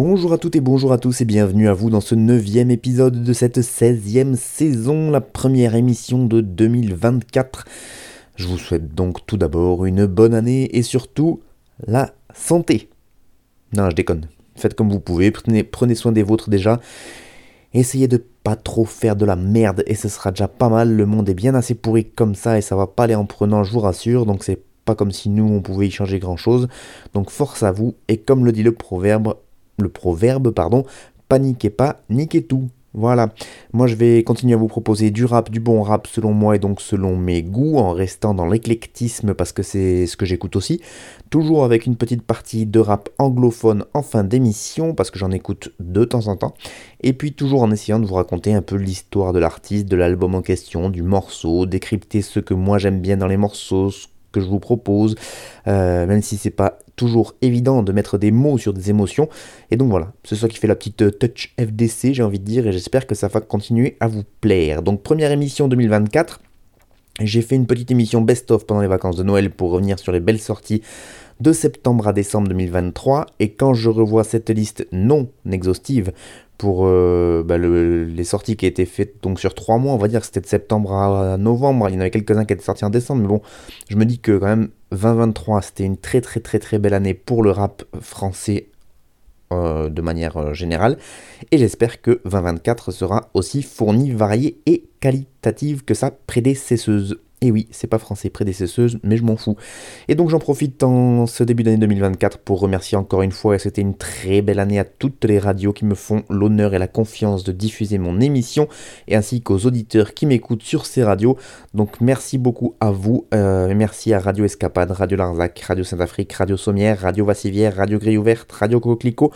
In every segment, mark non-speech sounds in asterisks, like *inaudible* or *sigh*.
Bonjour à toutes et bonjour à tous et bienvenue à vous dans ce neuvième épisode de cette 16e saison, la première émission de 2024. Je vous souhaite donc tout d'abord une bonne année et surtout la santé. Non, je déconne. Faites comme vous pouvez, prenez, prenez soin des vôtres déjà. Essayez de pas trop faire de la merde et ce sera déjà pas mal. Le monde est bien assez pourri comme ça et ça va pas aller en prenant, je vous rassure. Donc c'est pas comme si nous on pouvait y changer grand chose. Donc force à vous et comme le dit le proverbe, le proverbe, pardon, paniquez pas, niquez tout. Voilà, moi je vais continuer à vous proposer du rap, du bon rap selon moi et donc selon mes goûts, en restant dans l'éclectisme parce que c'est ce que j'écoute aussi. Toujours avec une petite partie de rap anglophone en fin d'émission parce que j'en écoute de temps en temps. Et puis toujours en essayant de vous raconter un peu l'histoire de l'artiste, de l'album en question, du morceau, décrypter ce que moi j'aime bien dans les morceaux, ce je vous propose, euh, même si c'est pas toujours évident de mettre des mots sur des émotions. Et donc voilà, c'est ça qui fait la petite euh, touch FDC, j'ai envie de dire, et j'espère que ça va continuer à vous plaire. Donc première émission 2024. J'ai fait une petite émission best-of pendant les vacances de Noël pour revenir sur les belles sorties de septembre à décembre 2023. Et quand je revois cette liste non exhaustive pour euh, bah, le- les sorties qui étaient faites donc sur trois mois, on va dire que c'était de septembre à novembre. Il y en avait quelques-uns qui étaient sortis en décembre, mais bon, je me dis que quand même 2023 c'était une très très très très belle année pour le rap français euh, de manière euh, générale. Et j'espère que 2024 sera aussi fourni, varié et qualitative que sa prédécesseuse. Et oui, c'est pas français prédécesseuse, mais je m'en fous. Et donc j'en profite en ce début d'année 2024 pour remercier encore une fois, et c'était une très belle année à toutes les radios qui me font l'honneur et la confiance de diffuser mon émission, et ainsi qu'aux auditeurs qui m'écoutent sur ces radios. Donc merci beaucoup à vous, euh, merci à Radio Escapade, Radio Larzac, Radio Saint-Afrique, Radio Sommière, Radio Vassivière, Radio Grille Ouverte, Radio Coquelicot,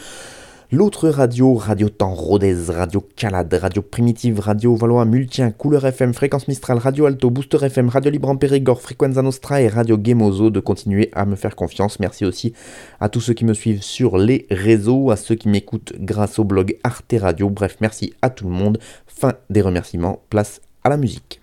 L'autre radio, Radio Temps Rodez, Radio Calade, Radio Primitive, Radio Valois Multien, Couleur FM, Fréquence Mistral, Radio Alto, Booster FM, Radio Libre en Périgord, Frequenza Nostra et Radio Gemozo de continuer à me faire confiance. Merci aussi à tous ceux qui me suivent sur les réseaux, à ceux qui m'écoutent grâce au blog Arte Radio. Bref, merci à tout le monde. Fin des remerciements, place à la musique.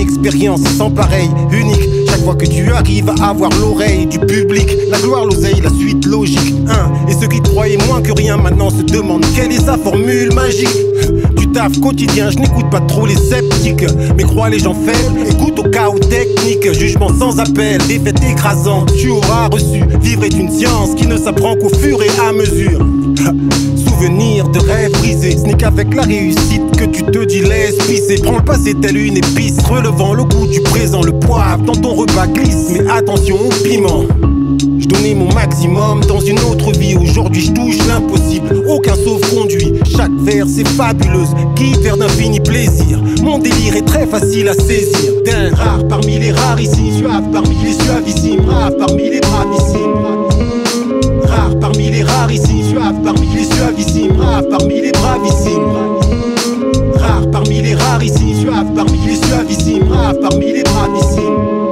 Expérience sans pareil, unique. Chaque fois que tu arrives à avoir l'oreille du public, la gloire, l'oseille, la suite logique. Hein. Et ceux qui croyaient moins que rien maintenant se demandent quelle est sa formule magique? Du taf quotidien, je n'écoute pas trop les sceptiques. Mais crois les gens faibles, écoute au chaos technique. Jugement sans appel, défaite écrasante. Tu auras reçu. Vivre est une science qui ne s'apprend qu'au fur et à mesure. Souvenir de rêves brisés, ce n'est qu'avec la réussite que tu te dis laisse pisser. Prends le passé tel une épice, relevant le goût du présent, le poivre dans ton repas glisse. Mais attention au piment. Je donnais mon maximum dans une autre vie. Aujourd'hui, je touche l'impossible. Aucun sauf-conduit. Chaque vers, c'est fabuleuse. Quitte vers d'infini plaisir. Mon délire est très facile à saisir. Rare parmi les rares ici. Suave parmi les suavissimes. Rare parmi les bravissimes. Rare parmi les rares ici. Suave parmi les suavissimes. Rare parmi les bravissimes. Rare parmi les rares ici. Suave parmi les suavissimes. Rare parmi les bravissimes.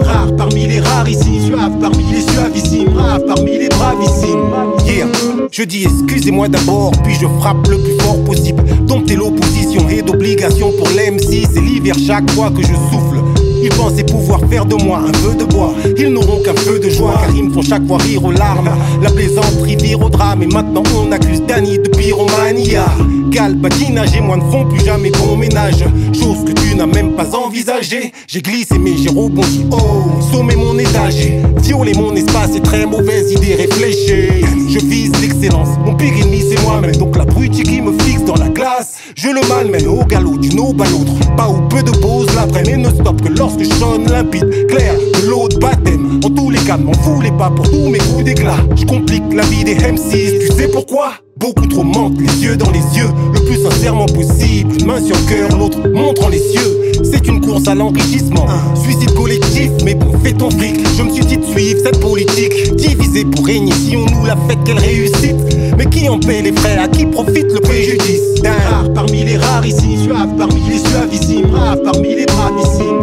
Rare parmi les rares ici, suave parmi les suavissimes, rare parmi les bravissimes. Yeah. Je dis excusez-moi d'abord, puis je frappe le plus fort possible. Dompter l'opposition et d'obligation pour l'MC, c'est l'hiver chaque fois que je souffle. Ils pensaient pouvoir faire de moi un feu de bois. Ils n'auront qu'un feu de joie, car ils me font chaque fois rire aux larmes. La plaisanterie vire au drame, et maintenant on accuse Danny de pyromania. Cal, patinage et moi ne font plus jamais bon ménage. Chose que tu n'as même pas envisagée. J'ai glissé, mais j'ai rebondi. Oh, sommet mon étage. Violer mon espace, c'est très mauvaise idée réfléchie. Je vise l'excellence, mon pire ennemi c'est moi-même. Donc la brute qui me fixe dans la glace. Je le malmène au galop d'une aube à l'autre. Pas ou peu de pause, l'après, mais ne stop que lorsque je sonne limpide, clair, de l'eau de baptême. En tous les cas, m'en voulez pas pour tous mes coups d'éclat. Je complique la vie des M6, tu sais pourquoi? Beaucoup trop mentent, les yeux dans les yeux, le plus sincèrement possible. Une main sur cœur, l'autre montrant les cieux. C'est une course à l'enrichissement, suicide collectif, mais bon, fais ton fric? Je me suis dit de suivre cette politique, divisée pour régner. Si on nous la fait, qu'elle réussite? Mais qui en paie les frais, à qui profite le préjudice D'un rare parmi les rares ici, suave parmi les suavissimes, rare parmi les bravissimes.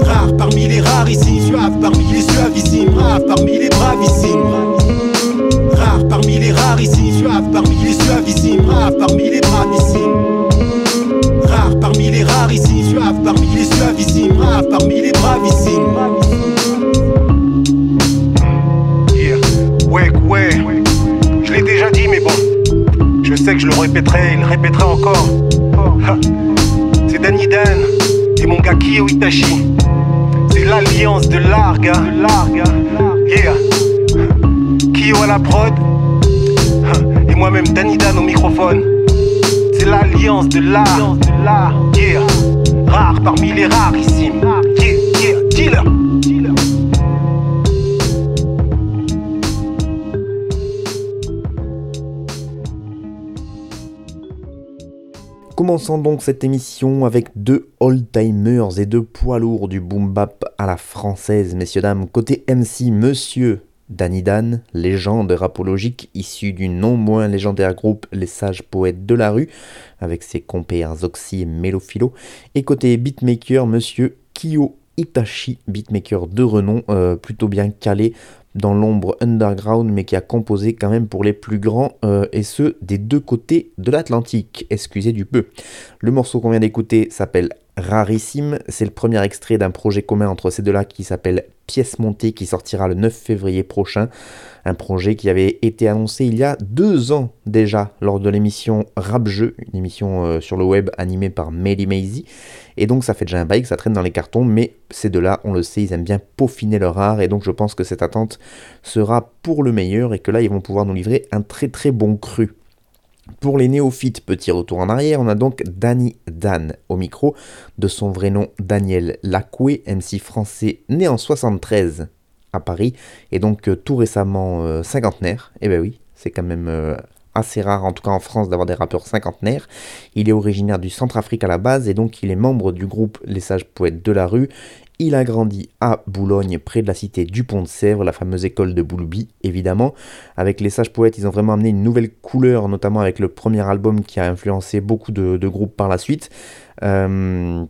Rare parmi les rares ici, suave parmi les suavissimes, rare parmi les bravissimes. Rare parmi les rares ici, suave parmi les suavissimes, rare parmi les bravissimes. Rare parmi les rares ici, suave parmi les suavissimes, rare parmi les bravissimes. Je le répéterai, il le répétera encore. C'est Danny Dan et mon gars Kyo Itachi. C'est l'alliance de l'art, gars. Yeah. Kyo à la prod. Et moi-même Danny Dan au microphone. C'est l'alliance de l'art. Yeah. Rare parmi les rarissimes. Yeah, Commençons donc cette émission avec deux old-timers et deux poids lourds du boom bap à la française, messieurs dames. Côté MC, monsieur Danny Dan, légende rapologique issue du non moins légendaire groupe Les Sages Poètes de la Rue, avec ses compères Zoxy et Mélophilo. Et côté beatmaker, monsieur Kyo Itachi, beatmaker de renom, euh, plutôt bien calé dans l'ombre underground, mais qui a composé quand même pour les plus grands, euh, et ce, des deux côtés de l'Atlantique, excusez du peu. Le morceau qu'on vient d'écouter s'appelle Rarissime, c'est le premier extrait d'un projet commun entre ces deux-là qui s'appelle Pièce montée, qui sortira le 9 février prochain. Un projet qui avait été annoncé il y a deux ans déjà lors de l'émission Rap Jeu, une émission euh, sur le web animée par Melly Maisy. Et donc ça fait déjà un bail ça traîne dans les cartons, mais ces deux-là, on le sait, ils aiment bien peaufiner leur art, et donc je pense que cette attente sera pour le meilleur, et que là ils vont pouvoir nous livrer un très très bon cru. Pour les néophytes, petit retour en arrière, on a donc Danny Dan au micro, de son vrai nom Daniel Lacoué, MC français né en 73 à Paris, et donc euh, tout récemment euh, cinquantenaire. Et ben oui, c'est quand même euh, assez rare, en tout cas en France, d'avoir des rappeurs cinquantenaires. Il est originaire du Centrafrique à la base, et donc il est membre du groupe Les Sages Poètes de la Rue. Il a grandi à Boulogne, près de la cité du Pont de Sèvres, la fameuse école de Boulby, évidemment. Avec les sages poètes, ils ont vraiment amené une nouvelle couleur, notamment avec le premier album qui a influencé beaucoup de, groupes par la suite. Euh,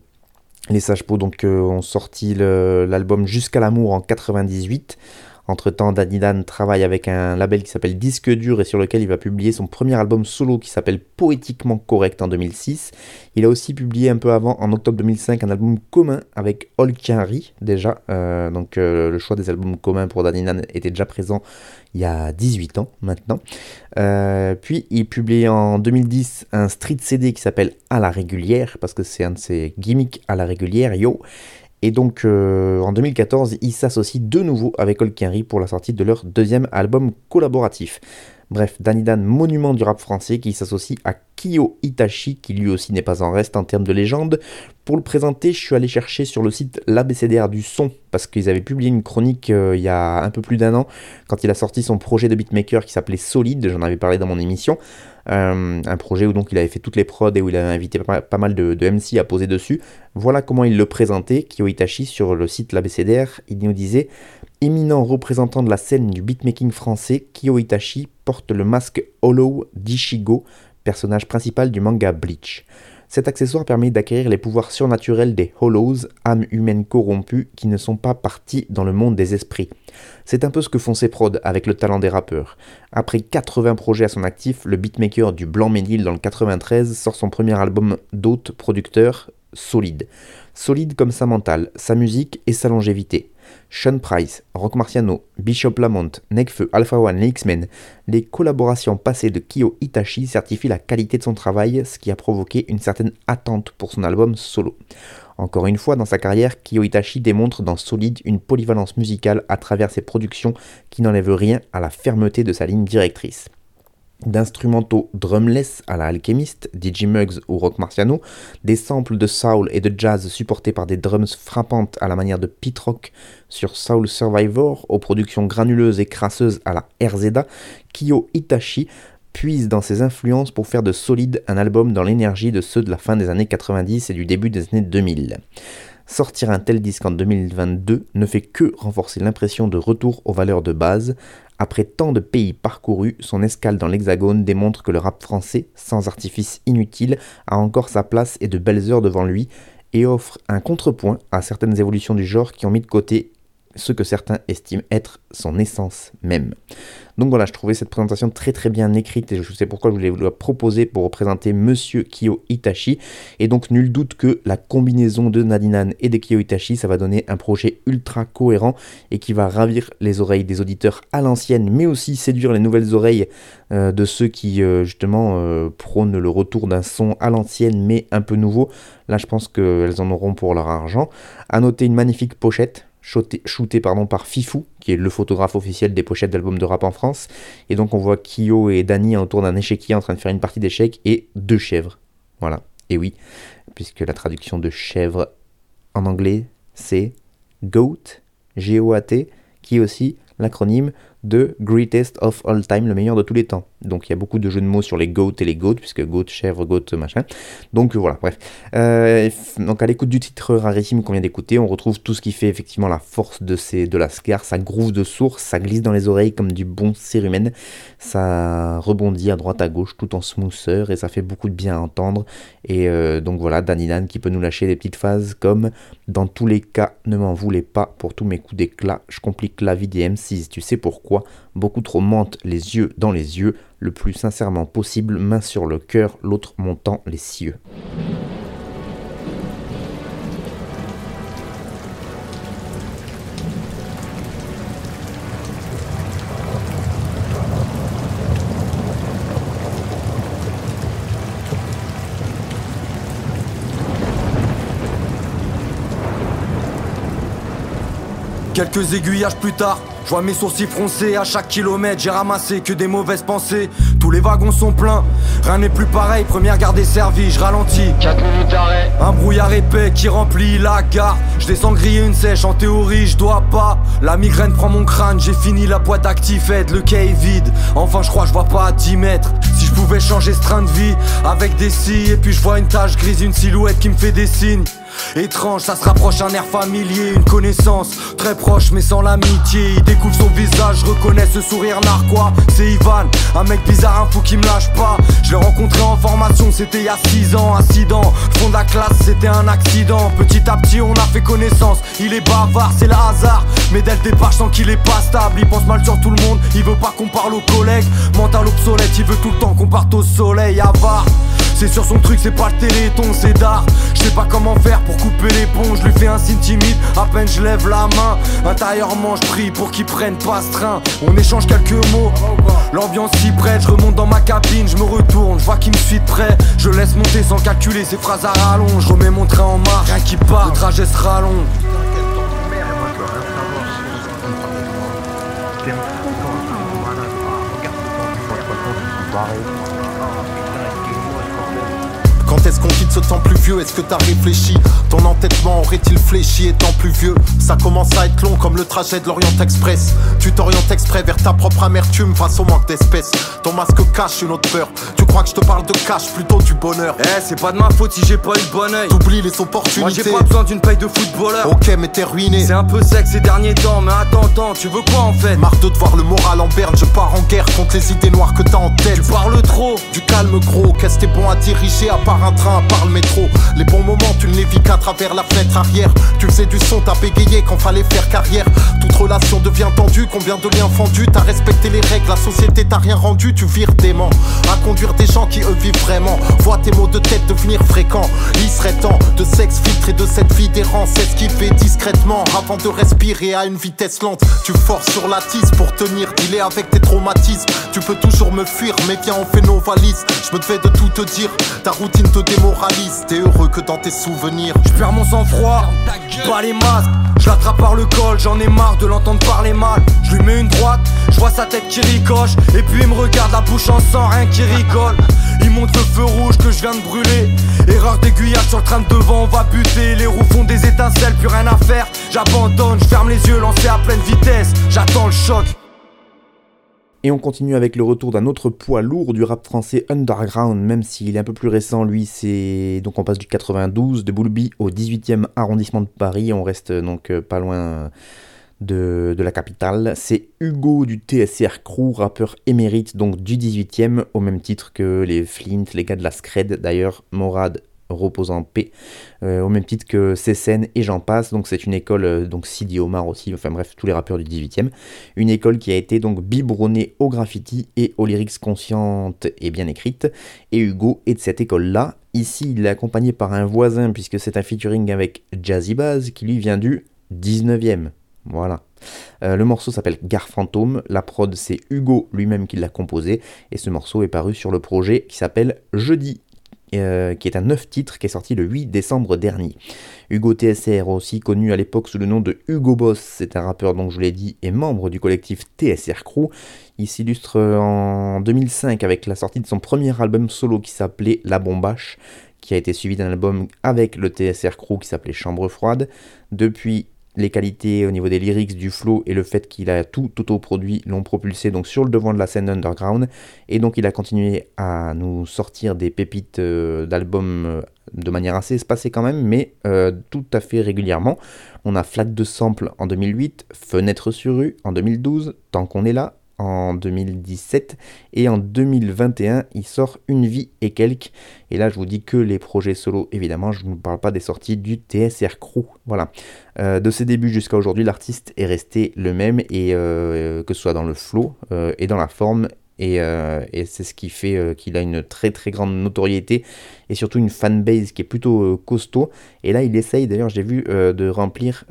les sages poètes euh, ont sorti l'album Jusqu'à l'amour en 98. Entre-temps, Danny Dan travaille avec un label qui s'appelle Disque Dur et sur lequel il va publier son premier album solo qui s'appelle Poétiquement Correct en 2006. Il a aussi publié un peu avant, en octobre 2005, un album commun avec Olkinry déjà. Euh, donc euh, le choix des albums communs pour Danny Dan était déjà présent il y a 18 ans maintenant. Euh, puis il publie en 2010 un street CD qui s'appelle À la régulière, parce que c'est un de ses gimmicks à la régulière, yo. Et donc euh, en 2014, ils s'associent de nouveau avec Olkinry pour la sortie de leur deuxième album collaboratif. Bref, Danny Dan, monument du rap français, qui s'associe à Kyo Itachi, qui lui aussi n'est pas en reste en termes de légende. Pour le présenter, je suis allé chercher sur le site l'ABCDR du son, parce qu'ils avaient publié une chronique euh, il y a un peu plus d'un an, quand il a sorti son projet de beatmaker qui s'appelait Solide, j'en avais parlé dans mon émission. Euh, un projet où donc il avait fait toutes les prods et où il avait invité pas, mal de, de, MC à poser dessus. Voilà comment il le présentait, Kyo Itachi, sur le site l'ABCDR. Il nous disait Éminent représentant de la scène du beatmaking français, Kyo Itachi porte le masque Hollow d'Ishigo, personnage principal du manga Bleach. Cet accessoire permet d'acquérir les pouvoirs surnaturels des Hollows, âmes humaines corrompues qui ne sont pas parties dans le monde des esprits. C'est un peu ce que font ces prods avec le talent des rappeurs. Après 80 projets à son actif, le beatmaker du Blanc Ménil dans le 93 sort son premier album d'hôte producteur, Solide. Solide comme sa mentale, sa musique et sa longévité. Sean Price, Rock Marciano, Bishop Lamont, Nekfeu, Alpha One, les X-Men, les collaborations passées de Kyo Itachi certifient la qualité de son travail, ce qui a provoqué une certaine attente pour son album solo. Encore une fois, dans sa carrière, Kyo Itachi démontre dans Solide une polyvalence musicale à travers ses productions qui n'enlèvent rien à la fermeté de sa ligne directrice. D'instrumentaux drumless à la Alchemist, Digimugs ou Rock Marciano, des samples de soul et de jazz supportés par des drums frappantes à la manière de Pete Rock sur Soul Survivor, aux productions granuleuses et crasseuses à la RZA, Kyo Itachi puise dans ses influences pour faire de Solid un album dans l'énergie de ceux de la fin des années 90 et du début des années 2000. Sortir un tel disque en 2022 ne fait que renforcer l'impression de retour aux valeurs de base. Après tant de pays parcourus, son escale dans l'Hexagone démontre que le rap français, sans artifice inutile, a encore sa place et de belles heures devant lui, et offre un contrepoint à certaines évolutions du genre qui ont mis de côté ce que certains estiment être son essence même. Donc voilà, je trouvais cette présentation très très bien écrite et je sais pourquoi je voulais vous la proposer pour représenter Monsieur Kyo Itachi. Et donc nul doute que la combinaison de Nadinan et de Kyo Itachi, ça va donner un projet ultra cohérent et qui va ravir les oreilles des auditeurs à l'ancienne, mais aussi séduire les nouvelles oreilles euh, de ceux qui euh, justement euh, prônent le retour d'un son à l'ancienne mais un peu nouveau. Là, je pense qu'elles en auront pour leur argent. À noter une magnifique pochette shooté, par Fifou, qui est le photographe officiel des pochettes d'albums de rap en France. Et donc on voit Kyo et Dani autour d'un échiquier en train de faire une partie d'échecs et deux chèvres. Voilà. Et oui, puisque la traduction de chèvre en anglais, c'est GOAT, G-O-A-T, qui est aussi l'acronyme de Greatest of All Time, le meilleur de tous les temps. Donc il y a beaucoup de jeux de mots sur les goats et les goats, puisque goat, chèvre, goat, machin. Donc voilà, bref. Euh, donc à l'écoute du titre rarissime qu'on vient d'écouter, on retrouve tout ce qui fait effectivement la force de, ces, de la Scar, ça groove de source, ça glisse dans les oreilles comme du bon cérumen, ça rebondit à droite à gauche tout en smootheur et ça fait beaucoup de bien à entendre. Et euh, donc voilà, Danny Dan qui peut nous lâcher des petites phases comme dans tous les cas, ne m'en voulez pas pour tous mes coups d'éclat, je complique la vie des M6, tu sais pourquoi? Beaucoup trop mentent les yeux dans les yeux, le plus sincèrement possible, main sur le cœur, l'autre montant les cieux. Quelques aiguillages plus tard, je vois mes sourcils froncés à chaque kilomètre, j'ai ramassé que des mauvaises pensées. Tous les wagons sont pleins, rien n'est plus pareil. Première garde servie, je ralentis. 4 minutes d'arrêt. Un brouillard épais qui remplit la gare. Je descends griller une sèche, en théorie je dois pas. La migraine prend mon crâne, j'ai fini la boîte ActiveAid, le quai est vide. Enfin je crois je vois pas à 10 mètres. Si je pouvais changer ce train de vie avec des scies, et puis je vois une tache grise, une silhouette qui me fait des signes. Étrange, ça se rapproche un air familier, une connaissance très proche mais sans l'amitié. Il découvre son visage, je reconnais ce sourire narquois. C'est Ivan, un mec bizarre, un fou qui me lâche pas. Je l'ai rencontré en formation, c'était il y a 6 ans. Incident, fond de la classe, c'était un accident. Petit à petit, on a fait connaissance. Il est bavard, c'est le hasard. Mais dès le départ, je sens qu'il est pas stable. Il pense mal sur tout le monde, il veut pas qu'on parle aux collègues. Mental obsolète, il veut tout le temps qu'on parte au soleil. Avare. C'est sur son truc, c'est pas le téléthon, c'est d'art. Je sais pas comment faire pour couper les ponts. Je lui fais un signe timide, à peine je lève la main. Intérieurement, je prie pour qu'il prenne pas ce train. On échange quelques mots. L'ambiance s'y prête, je remonte dans ma cabine, je me retourne, je vois qu'il me suit de près. Je laisse monter sans calculer ses phrases à rallonge. Je remets mon train en marche, rien qui part, le trajet sera long. Ce temps plus vieux Est-ce que t'as réfléchi? Ton entêtement aurait-il fléchi étant plus vieux? Ça commence à être long comme le trajet de l'Orient Express. Tu t'orientes exprès vers ta propre amertume face au manque d'espèces. Ton masque cache une autre peur. Tu crois que je te parle de cash plutôt du bonheur Eh, c'est pas de ma faute si j'ai pas eu de bon oeil. T'oublies les Moi j'ai opportunités. pas besoin d'une paye de footballeur. Ok, mais t'es ruiné. C'est un peu sec ces derniers temps, mais attends, attends, tu veux quoi en fait? Marre de te voir le moral en berne, je pars en guerre contre les idées noires que t'as en tête. Tu parles trop Du calme gros, qu'est-ce que t'es bon à diriger à part un train, à part le métro. Les bons moments, tu ne les vis qu'à travers la fenêtre arrière. Tu faisais du son, t'as bégayé quand fallait faire carrière. Toute relation devient tendue, combien de liens fendus. T'as respecté les règles, la société t'a rien rendu, tu vires dément À conduire des gens qui eux vivent vraiment. Vois tes mots de tête devenir fréquents. Il serait temps de sexe filtré de cette vie d'errance Esquiver discrètement avant de respirer à une vitesse lente. Tu forces sur la tisse pour tenir, dealer avec tes traumatismes. Tu peux toujours me fuir, mais viens on fait nos valises. Je me devais de tout te dire, ta routine te démoralise T'es heureux que dans tes souvenirs Je perds mon sang-froid, pas les masques Je l'attrape par le col, j'en ai marre de l'entendre parler mal. Je lui mets une droite, je vois sa tête qui ricoche. Et puis il me regarde la bouche en sang, rien qui rigole. Il monte le feu rouge que je viens de brûler. Erreur d'aiguillage sur le train de devant, on va buter. Les roues font des étincelles, plus rien à faire. J'abandonne, je ferme les yeux, lancé à pleine vitesse. J'attends le choc. Et on continue avec le retour d'un autre poids lourd du rap français underground, même s'il est un peu plus récent, lui c'est... Donc on passe du 92 de Boulby au 18e arrondissement de Paris, on reste donc euh, pas loin de, de la capitale. C'est Hugo du TSR Crew, rappeur émérite donc du 18e, au même titre que les Flint, les gars de la Scred d'ailleurs, Morad repose en paix, euh, au même titre que Cécène et j'en passe. Donc c'est une école, euh, donc Sidi Omar aussi, enfin bref, tous les rappeurs du 18e. Une école qui a été donc biberonnée au graffiti et aux lyrics conscientes et bien écrites. Et Hugo est de cette école-là. Ici, il est accompagné par un voisin, puisque c'est un featuring avec Jazzy Baz, qui lui vient du 19e. Voilà. Euh, le morceau s'appelle Gare Fantôme. La prod, c'est Hugo lui-même qui l'a composé. Et ce morceau est paru sur le projet qui s'appelle Jeudi. Euh, qui est un neuf titre qui est sorti le 8 décembre dernier. Hugo TSR, aussi connu à l'époque sous le nom de Hugo Boss, c'est un rappeur dont je l'ai dit est membre du collectif TSR Crew. Il s'illustre en 2005 avec la sortie de son premier album solo qui s'appelait La Bombache, qui a été suivi d'un album avec le TSR Crew qui s'appelait Chambre Froide. Depuis, les qualités au niveau des lyrics, du flow et le fait qu'il a tout autoproduit l'ont propulsé sur le devant de la scène underground et donc il a continué à nous sortir des pépites euh, d'albums euh, de manière assez espacée quand même mais euh, tout à fait régulièrement. On a Flat de Sample en 2008, Fenêtre sur rue en 2012, Tant qu'on est là en 2017 et en 2021 il sort Une vie et quelques. Et là je vous dis que les projets solo évidemment je ne vous parle pas des sorties du TSR Crew. Voilà. Euh, de ses débuts jusqu'à aujourd'hui l'artiste est resté le même et euh, que ce soit dans le flow euh, et dans la forme. Et, et c'est ce qui fait qu'il a une très très grande notoriété et surtout une fanbase qui est plutôt costaud. Et là il essaye d'ailleurs j'ai vu de remplir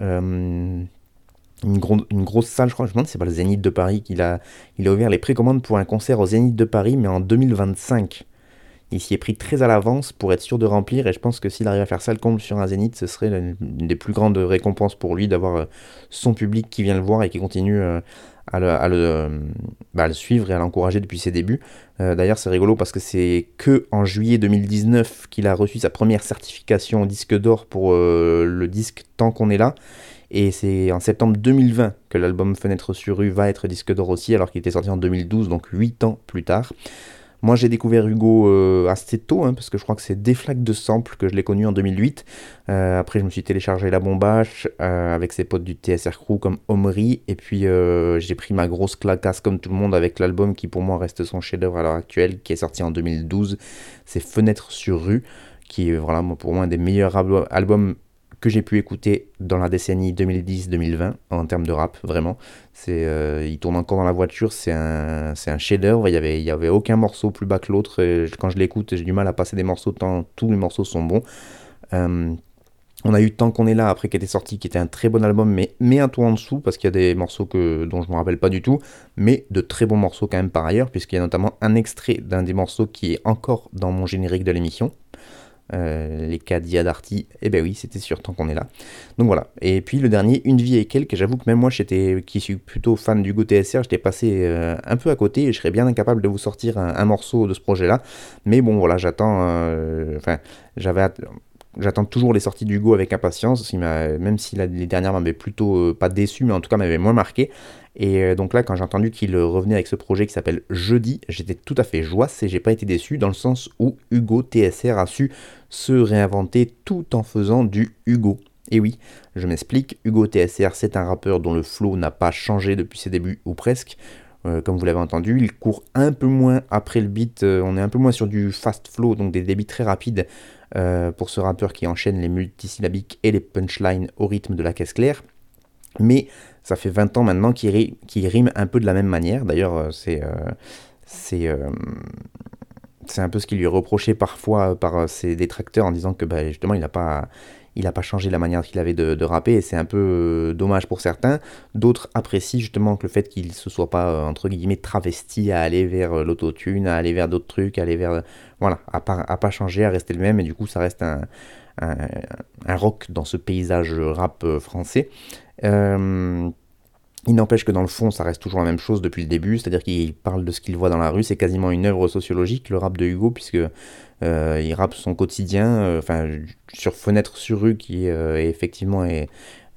une, grosse salle, je crois, je me demande c'est pas le Zénith de Paris qu'il a, il a ouvert les précommandes pour un concert au Zénith de Paris, mais en 2025. Il s'y est pris très à l'avance pour être sûr de remplir, et je pense que s'il arrive à faire ça le comble sur un Zénith, ce serait une des plus grandes récompenses pour lui d'avoir euh, son public qui vient le voir et qui continue euh, euh, bah, à le, suivre et à l'encourager depuis ses débuts. D'ailleurs, c'est rigolo parce que c'est que en juillet 2019 qu'il a reçu sa première certification disque d'or pour le disque Tant qu'on est là. Et c'est en septembre 2020 que l'album Fenêtre sur rue va être disque d'or aussi, alors qu'il était sorti en 2012, donc 8 ans plus tard. Moi j'ai découvert Hugo euh, assez tôt, hein, parce que je crois que c'est des flaques de sample que je l'ai connu en 2008. Euh, après je me suis téléchargé La Bombache euh, avec ses potes du TSR Crew comme Omri, et puis j'ai pris ma grosse clacasse comme tout le monde avec l'album qui pour moi reste son chef-d'œuvre à l'heure actuelle, qui est sorti en 2012. C'est Fenêtre sur rue, qui est vraiment pour moi un des meilleurs albums que j'ai pu écouter dans la décennie 2010-2020 en termes de rap, vraiment. C'est, euh, il tourne encore dans la voiture, c'est un, c'est un chef-d'œuvre. Il y avait, il avait aucun morceau plus bas que l'autre. Quand je l'écoute, j'ai du mal à passer des morceaux tant tous les morceaux sont bons. Euh, on a eu Tant qu'on est là après qui était sorti, qui était un très bon album, mais, mais un tour en dessous, parce qu'il y a des morceaux que, dont je ne me rappelle pas du tout, mais de très bons morceaux quand même par ailleurs, puisqu'il y a notamment un extrait d'un des morceaux qui est encore dans mon générique de l'émission. Euh, les cas d'Iadarty, eh ben oui, c'était sûr tant qu'on est là. Donc voilà. Et puis le dernier, Une vie et quelques, j'avoue que même moi, j'étais, qui suis plutôt fan du Go TSR, j'étais passé euh, un peu à côté et je serais bien incapable de vous sortir un, morceau de ce projet-là. Mais bon, voilà, j'attends. Euh, enfin, j'avais. J'attends toujours les sorties du Go avec impatience, même si les dernières m'avaient plutôt pas déçu, mais en tout cas m'avaient moins marqué. Et euh, donc là, quand j'ai entendu qu'il revenait avec ce projet qui s'appelle Jeudi, j'étais tout à fait joie et j'ai pas été déçu dans le sens où Hugo TSR a su se réinventer tout en faisant du Hugo. Et oui, je m'explique, Hugo TSR c'est un rappeur dont le flow n'a pas changé depuis ses débuts ou presque. Euh, comme vous l'avez entendu, il court un peu moins après le beat, euh, on est un peu moins sur du fast flow, donc des débits très rapides pour ce rappeur qui enchaîne les multisyllabiques et les punchlines au rythme de la caisse claire. Mais ça fait 20 ans maintenant qu'il rime un peu de la même manière. D'ailleurs, euh, c'est euh, euh, c'est un peu ce qui lui est reproché parfois par ses détracteurs en disant que bah, justement il n'a pas il n'a pas changé la manière qu'il avait de, rapper et c'est un peu euh, dommage pour certains. D'autres apprécient justement que le fait qu'il se soit pas, euh, entre guillemets, travesti à aller vers euh, l'autotune, à aller vers d'autres trucs, à aller vers. Voilà, à pas, à pas changer, à rester le même et du coup ça reste un, un, rock dans ce paysage rap français. Il n'empêche que dans le fond, ça reste toujours la même chose depuis le début, c'est-à-dire qu'il parle de ce qu'il voit dans la rue, c'est quasiment une œuvre sociologique, le rap de Hugo, puisque euh, il rappe son quotidien, euh, enfin sur Fenêtre sur rue, qui euh, est effectivement est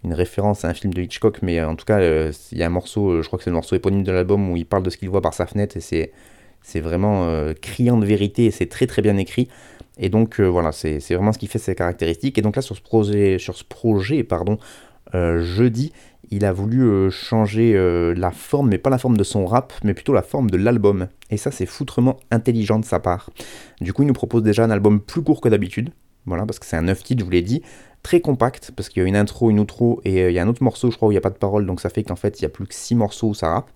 une référence à un film de Hitchcock, mais en tout cas, il y a un morceau, je crois que c'est le morceau éponyme de l'album, où il parle de ce qu'il voit par sa fenêtre, et c'est c'est vraiment criant de vérité, et c'est très très bien écrit. Et donc voilà, c'est vraiment ce qui fait ses caractéristiques. Et donc là, sur ce projet, sur ce projet pardon, jeudi, il a voulu euh, changer euh, la forme, mais pas la forme de son rap, mais plutôt la forme de l'album. Et ça, c'est foutrement intelligent de sa part. Du coup, il nous propose déjà un album plus court que d'habitude. Voilà, parce que c'est un 9 titres, je vous l'ai dit. Très compact, parce qu'il y a une intro, une outro, et euh, il y a un autre morceau, je crois, où il n'y a pas de parole, donc ça fait qu'en fait, il y a plus que 6 morceaux où ça rappe.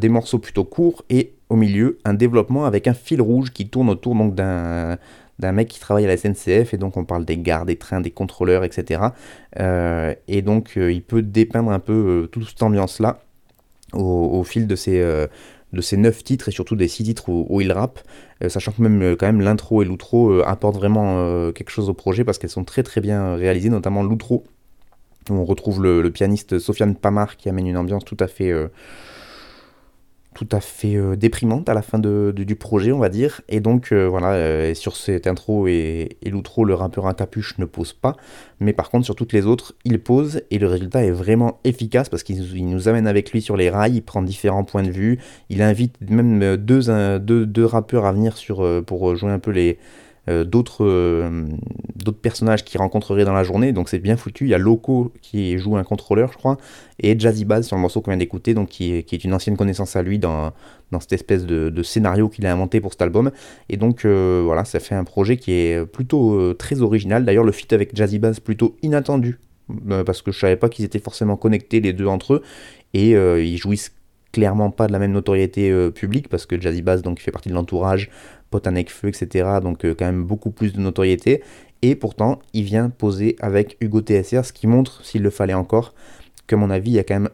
des morceaux plutôt courts, et au milieu, un développement avec un fil rouge qui tourne autour donc d'un d'un mec qui travaille à la SNCF, et donc on parle des gares, des trains, des contrôleurs, etc. Euh, et donc euh, il peut dépeindre un peu euh, toute cette ambiance-là au, fil de ces, de ces 9 titres, et surtout des 6 titres où, il rappe, sachant que même quand même l'intro et l'outro apportent vraiment quelque chose au projet, parce qu'elles sont très très bien réalisées, notamment l'outro, où on retrouve le, pianiste Sofiane Pamar qui amène une ambiance tout à fait tout à fait euh, déprimante à la fin du projet, on va dire. Et donc, euh, voilà, euh, sur cette intro et, l'outro, le rappeur à capuche ne pose pas. Mais par contre, sur toutes les autres, il pose. Et le résultat est vraiment efficace parce qu'il nous amène avec lui sur les rails. Il prend différents points de vue. Il invite même deux, rappeurs à venir pour jouer un peu les d'autres euh, d'autres personnages qu'il rencontrerait dans la journée. Donc c'est bien foutu. Il y a Loco qui joue un contrôleur, je crois, et Jazzy Baz sur le morceau qu'on vient d'écouter, donc qui est, une ancienne connaissance à lui dans, cette espèce de, scénario qu'il a inventé pour cet album. Et donc euh, voilà, ça fait un projet qui est plutôt très original. D'ailleurs, le feat avec Jazzy Baz plutôt inattendu parce que je savais pas qu'ils étaient forcément connectés les deux entre eux et ils jouissent clairement pas de la même notoriété publique parce que Jazzy Bass donc fait partie de l'entourage pote feu, etc. Donc euh, quand même beaucoup plus de notoriété. Et pourtant, il vient poser avec Hugo TSR, ce qui montre, s'il le fallait encore, que mon avis, il y a quand même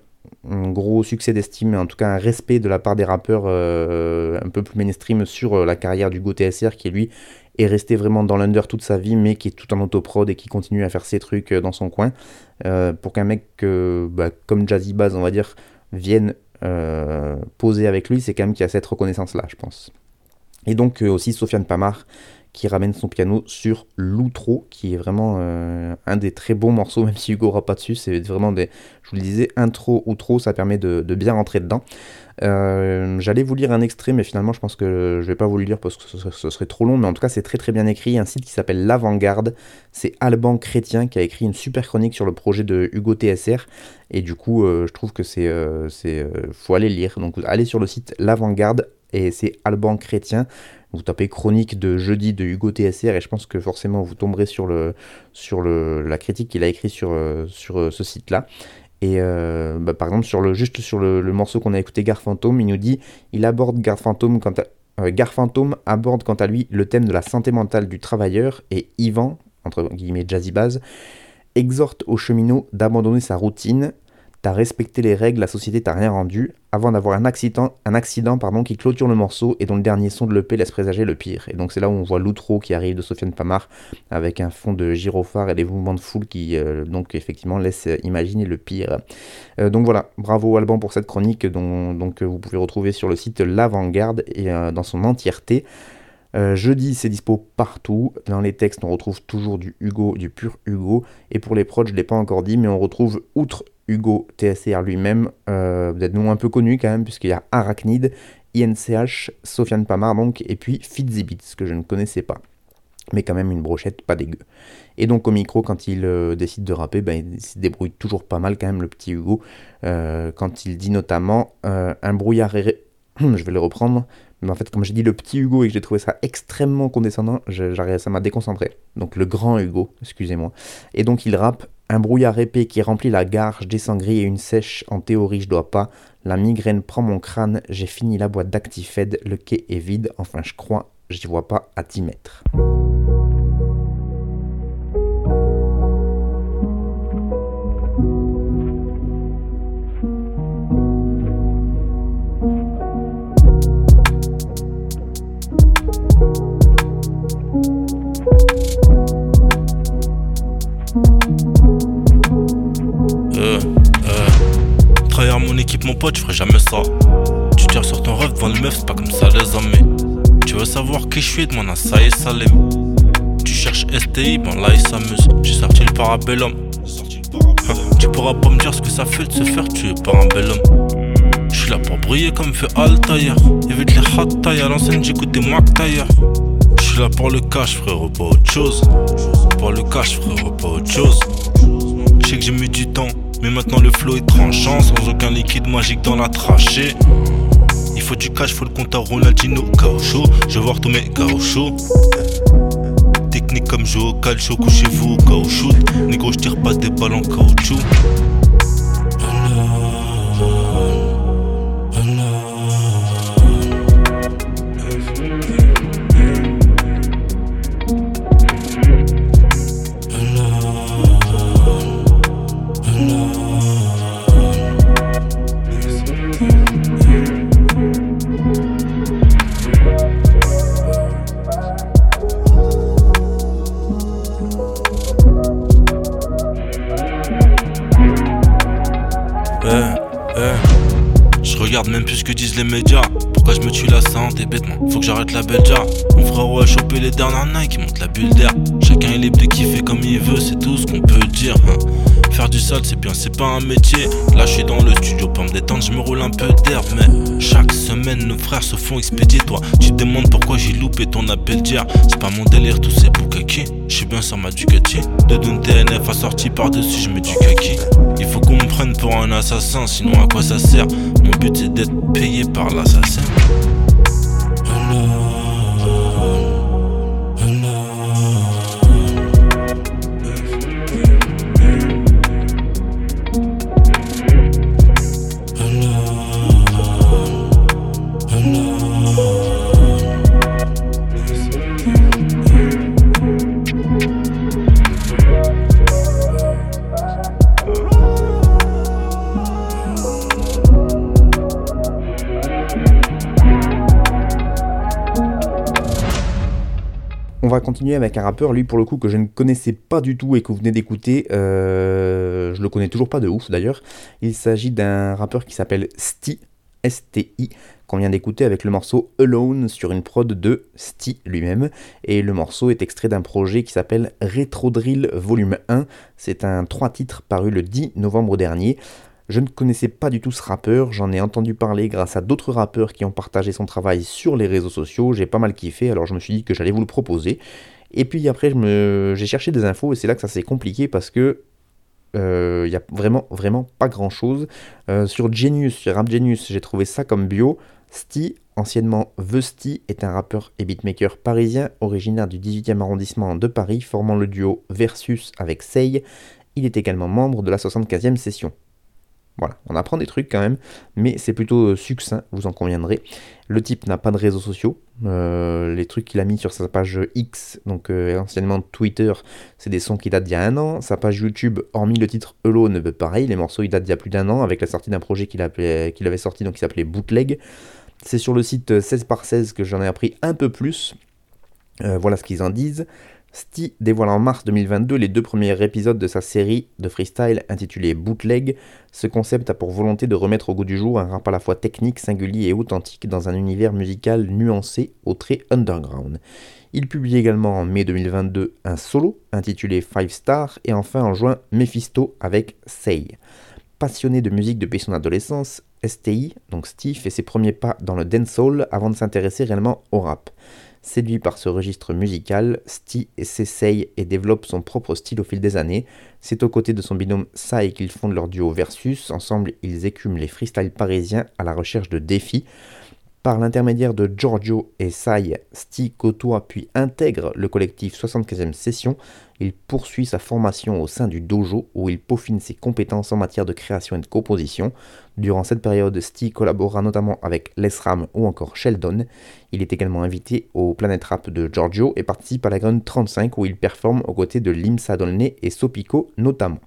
un gros succès d'estime, en tout cas un respect de la part des rappeurs euh, un peu plus mainstream sur euh, la carrière d'Hugo TSR, qui lui est resté vraiment dans l'under toute sa vie, mais qui est tout en autoprod et qui continue à faire ses trucs dans son coin. pour qu'un mec bah, comme Jazzy Baz, on va dire, vienne poser avec lui, c'est quand même qu'il y a cette reconnaissance-là, je pense. Et donc euh, aussi Sofiane Pamar qui ramène son piano sur l'outro, qui est vraiment euh, un des très bons morceaux, *laughs* même si Hugo n'aura pas dessus. C'est vraiment des, je vous le disais, intro, outro, ça permet de, bien rentrer dedans. Euh, j'allais vous lire un extrait, mais finalement, je pense que je vais pas vous le lire parce que ce serait, trop long. Mais en tout cas, c'est très très bien écrit. Un site qui s'appelle L'Avant-Garde. C'est Alban Chrétien qui a écrit une super chronique sur le projet de Hugo TSR. Et du coup, je trouve que c'est, c'est, faut aller lire. Donc, allez sur le site L'Avant-Garde et c'est Alban Chrétien. Vous tapez chronique de jeudi de Hugo TSR et je pense que forcément vous tomberez sur, le, sur le, la critique qu'il a écrit sur, euh, sur euh, ce site-là. Et euh, bah, par exemple, sur le, juste sur le, morceau qu'on a écouté, Gare Fantôme, il nous dit il aborde Gare Fantôme quant à, Gare Fantôme aborde quant à lui le thème de la santé mentale du travailleur et Yvan, entre guillemets Jazzy Baz, exhorte aux cheminots d'abandonner sa routine t'as respecté les règles, la société t'a rien rendu, avant d'avoir un accident, un accident pardon, qui clôture le morceau et dont le dernier son de l'EP laisse présager le pire. Et donc c'est là où on voit l'outro qui arrive de Sofiane Pamar avec un fond de gyrophare et des mouvements de foule qui euh, donc effectivement laissent imaginer le pire. Euh, donc voilà, bravo Alban pour cette chronique dont donc, vous pouvez retrouver sur le site L'Avant-Garde et euh, dans son entièreté. jeudi, c'est dispo partout. Dans les textes, on retrouve toujours du Hugo, du pur Hugo. Et pour les prods, je ne l'ai pas encore dit, mais on retrouve, outre Hugo TSR lui-même, euh, nom un peu connu quand même, puisqu'il y a Arachnid, INCH, Sofiane Pamar donc, et puis Fitzibits, que je ne connaissais pas. Mais quand même une brochette pas dégueu. Et donc au micro, quand il euh, décide de rapper, ben, il se débrouille toujours pas mal quand même, le petit Hugo, euh, quand il dit notamment un brouillard... *clears throat* je vais le reprendre, mais en fait, comme j'ai dit le petit Hugo et que j'ai trouvé ça extrêmement condescendant, ça m'a déconcentré. Donc le grand Hugo, excusez-moi. Et donc il rappe un brouillard épais qui remplit la gare, je descends gris et une sèche, en théorie je dois pas. La migraine prend mon crâne, j'ai fini la boîte d'Actifed, le quai est vide, enfin je crois, j'y vois pas à 10 mètres. Équipe, mon pote, je ferai jamais ça. Tu tires sur ton rêve devant le meuf, c'est pas comme ça, les amis. Tu veux savoir qui je suis, demande à ça et Salim. Tu cherches STI, bon là il s'amuse. J'ai sorti le parabellum. Tu pourras pas me dire ce que ça fait de se faire tuer par un bel homme. Je suis là pour briller comme fait Altaïr. Évite les hot taille à l'ancienne, j'écoute des Mac Je suis là pour le cash, frérot, pas autre chose. Pour le cash, frérot, pas autre chose. Je sais que j'ai mis du temps, mais maintenant le flow est tranchant, sans aucun liquide magique dans la trachée. Il faut du cash, faut le compte à Ronaldinho, caoutchouc. Je veux voir tous mes gauchos. Technique comme au calcio, couchez-vous au caoutchouc. Négro, je tire pas des balles en caoutchouc. Pourquoi je me tue la santé bêtement Faut que j'arrête la belle Mon frérot a chopé les dernières qui monte la bulle d'air. Chacun est libre de kiffer comme il veut, c'est tout ce qu'on peut dire. Hein. Faire du sale, c'est bien, c'est pas un métier. Là, je suis dans le studio pour me détendre, je me roule un peu d'air. Mais chaque semaine, nos frères se font expédier. Toi, tu te demandes pourquoi j'ai loupé ton appel d'hier. C'est pas mon délire, tous ces boucaki. Je suis bien sur ma Ducati. De Dune TNF a sorti par-dessus, je mets du kaki. Il faut qu'on me prenne pour un assassin, sinon à quoi ça sert? Mon but c'est d'être payé par l'assassin. Avec un rappeur, lui pour le coup que je ne connaissais pas du tout et que vous venez d'écouter. Euh, je le connais toujours pas de ouf d'ailleurs. Il s'agit d'un rappeur qui s'appelle Sti, S-T-I, qu'on vient d'écouter avec le morceau Alone sur une prod de Sti lui-même. Et le morceau est extrait d'un projet qui s'appelle Retro Drill Volume 1. C'est un 3 titres paru le 10 novembre dernier. Je ne connaissais pas du tout ce rappeur, j'en ai entendu parler grâce à d'autres rappeurs qui ont partagé son travail sur les réseaux sociaux, j'ai pas mal kiffé, alors je me suis dit que j'allais vous le proposer. Et puis après, j'ai cherché des infos et c'est là que ça s'est compliqué parce que il euh, n'y a vraiment, vraiment pas grand chose. Euh, sur Genius, sur Rap Genius, j'ai trouvé ça comme bio. Sti, anciennement The est un rappeur et beatmaker parisien originaire du 18e arrondissement de Paris, formant le duo Versus avec Sey. Il est également membre de la 75e session. Voilà, on apprend des trucs quand même, mais c'est plutôt euh, succinct, vous en conviendrez. Le type n'a pas de réseaux sociaux. Euh, les trucs qu'il a mis sur sa page X, donc euh, anciennement Twitter, c'est des sons qui datent d'il y a un an. Sa page YouTube, hormis le titre Alone, pareil, les morceaux ils datent d'il y a plus d'un an, avec la sortie d'un projet qu'il avait sorti, donc qui s'appelait Bootleg. C'est sur le site 16 par 16 que j'en ai appris un peu plus. voilà ce qu'ils en disent. Sti dévoile en mars 2022 les deux premiers épisodes de sa série de freestyle intitulée Bootleg. Ce concept a pour volonté de remettre au goût du jour un rap à la fois technique, singulier et authentique dans un univers musical nuancé au trait underground. Il publie également en mai 2022 un solo intitulé Five Star et enfin en juin Mephisto avec Say. Passionné de musique depuis son adolescence, STI, donc Steve, fait ses premiers pas dans le dancehall avant de s'intéresser réellement au rap. Séduit par ce registre musical, Sti s'essaye et développe son propre style au fil des années. C'est aux côtés de son binôme Sai qu'ils fondent leur duo Versus. Ensemble, ils écument les freestyles parisiens à la recherche de défis. Par l'intermédiaire de Giorgio et Sai, Sti côtoie puis intègre le collectif 75e Session. Il poursuit sa formation au sein du dojo où il peaufine ses compétences en matière de création et de composition. Durant cette période, Sti collabora notamment avec Les Ram ou encore Sheldon. Il est également invité au Planet Rap de Giorgio et participe à la Gun 35 où il performe aux côtés de Limsa Dolné et Sopico notamment.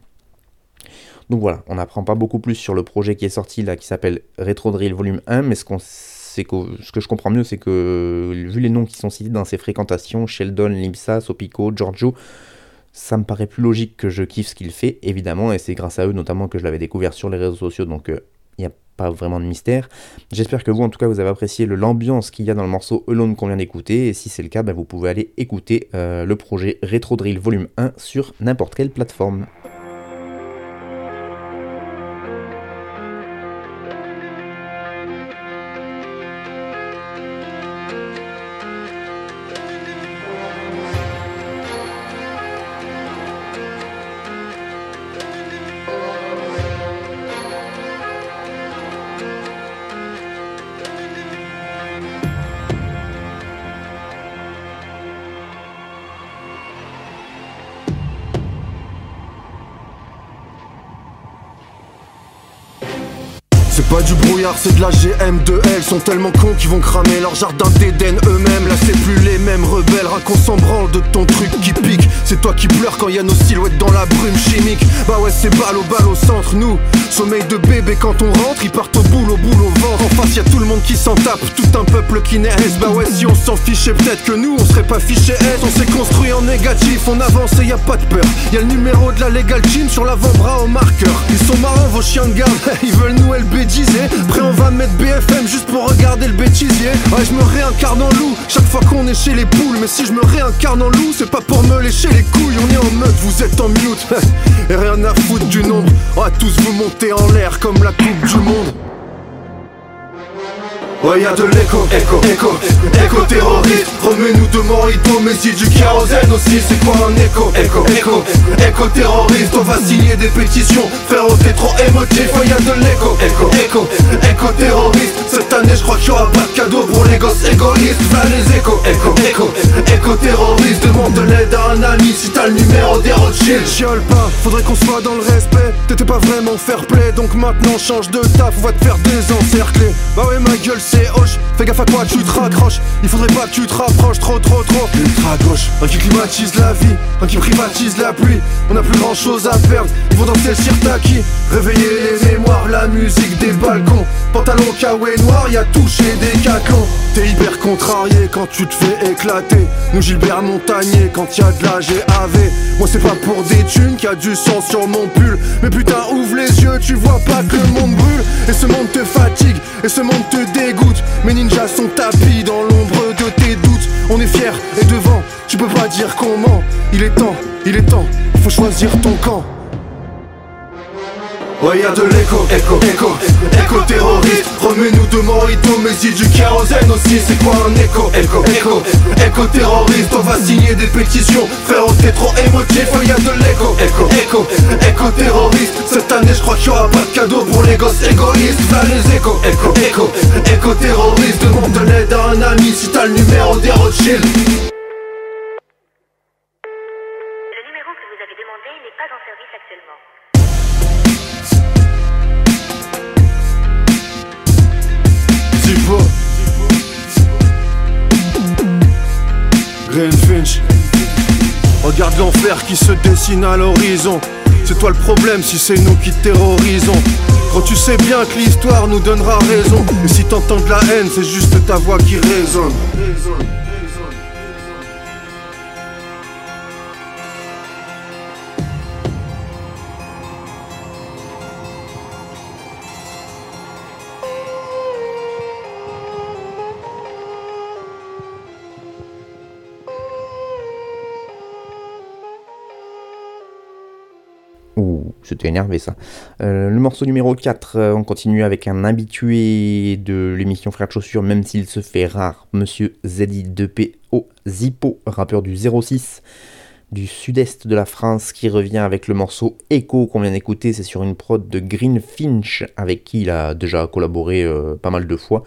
Donc voilà, on n'apprend pas beaucoup plus sur le projet qui est sorti là qui s'appelle Retro Drill Volume 1, mais ce qu'on ce que je comprends mieux, c'est que vu les noms qui sont cités dans ces fréquentations, Sheldon, Limsa, Sopico, Giorgio, ça me paraît plus logique que je kiffe ce qu'il fait, évidemment, et c'est grâce à eux notamment que je l'avais découvert sur les réseaux sociaux, donc il euh, n'y a pas vraiment de mystère. J'espère que vous, en tout cas, vous avez apprécié l'ambiance qu'il y a dans le morceau Alone qu'on vient d'écouter. Et si c'est le cas, ben, vous pouvez aller écouter euh, le projet Retro Drill Volume 1 sur n'importe quelle plateforme. C'est de la GM2L Sont tellement cons qu'ils vont cramer leur jardin d'Éden eux-mêmes. Là c'est plus les mêmes rebelles, raconte s'en de ton truc qui pique. C'est toi qui pleures quand y a nos silhouettes dans la brume chimique. Bah ouais c'est balle au balle au centre, nous. Sommeil de bébé quand on rentre, ils partent au boulot, au boulot au ventre En face y tout le monde qui s'en tape, tout un peuple qui naisse. Bah ouais si on s'en fichait peut-être que nous on serait pas fichés. S On s'est construit en négatif, on avance et y a pas de peur. Y a le numéro de la Legal Team sur l'avant-bras au marqueur. Ils sont marrants vos chiens de garde, *laughs* ils veulent nous LBD Prêt on va mettre BFM juste pour regarder le bêtisier. Ouais je me réincarne en loup. Chaque fois qu'on est chez les poules. Mais si je me réincarne en loup c'est pas pour me lécher les couilles. On est en mode vous êtes en mute. *laughs* Et rien à foutre du nombre. Va tous vous monter en l'air comme la coupe du monde Ouais y'a de l'écho, écho, écho, écho terroriste. Remets-nous de morito, mais si du kérosène aussi. C'est quoi un écho, écho, écho, écho terroriste. On va signer des pétitions, frérot t'es trop émotif. Ouais y'a de l'écho, écho, écho, écho terroriste. Cette année je crois qu'il y aura pas de cadeau pour les gosses égoïstes. Va les échos, écho, écho, écho terroriste. Demande de l'aide à un ami si t'as le numéro des Rothschild. Chiole pas, faudrait qu'on soit dans le respect. T'étais pas vraiment fair play, donc maintenant change de taf. On va te faire désencercler. Bah ouais ma gueule Fais gaffe à quoi tu te raccroches. Il faudrait pas que tu te rapproches trop trop trop. Ultra gauche Un qui climatise la vie Un qui privatise la pluie. On a plus grand chose à perdre. Ils vont danser le sirtaki Réveiller les mémoires La musique des balcons. Pantalon kawaii noir Y'a touché des cacans T'es hyper contrarié quand tu te fais éclater. Nous Gilbert Montagnier quand y a de la GAV Moi c'est pas pour des thunes qu'il y a du sang sur mon pull. Mais putain ouvre les yeux tu vois pas que le monde brûle. Et ce monde te fatigue et ce monde te dégoûte Mes ninjas sont tapis dans l'ombre de tes doutes. On est fiers et devant, tu peux pas dire qu'on ment. Il est temps, il est temps, il faut choisir ton camp Ouais y'a de l'écho, écho, écho, écho terroriste. Remets-nous de morito, mais si du kérosène aussi C'est quoi un écho, écho, écho, écho terroriste. On va signer des pétitions, frérot t'es trop émotif. Ouais y'a de l'écho, écho, écho, écho terroriste. Cette année je crois qu'il y aura pas de cadeau pour les gosses égoïstes. Va les échos, écho, écho, écho terroriste Demande de l'aide à un ami si t'as le numéro des Rothschild L'enfer qui se dessine à l'horizon. C'est toi le problème si c'est nous qui terrorisons. Quand tu sais bien que l'histoire nous donnera raison. Et si t'entends de la haine c'est juste ta voix qui résonne c'était énervé ça. Euh, le morceau numéro 4, euh, on continue avec un habitué de l'émission Frères de Chaussures, même s'il se fait rare, Monsieur ZI2PO Zippo, rappeur du 06 du sud-est de la France, qui revient avec le morceau Echo qu'on vient d'écouter. C'est sur une prod de Green Finch, avec qui il a déjà collaboré euh, pas mal de fois,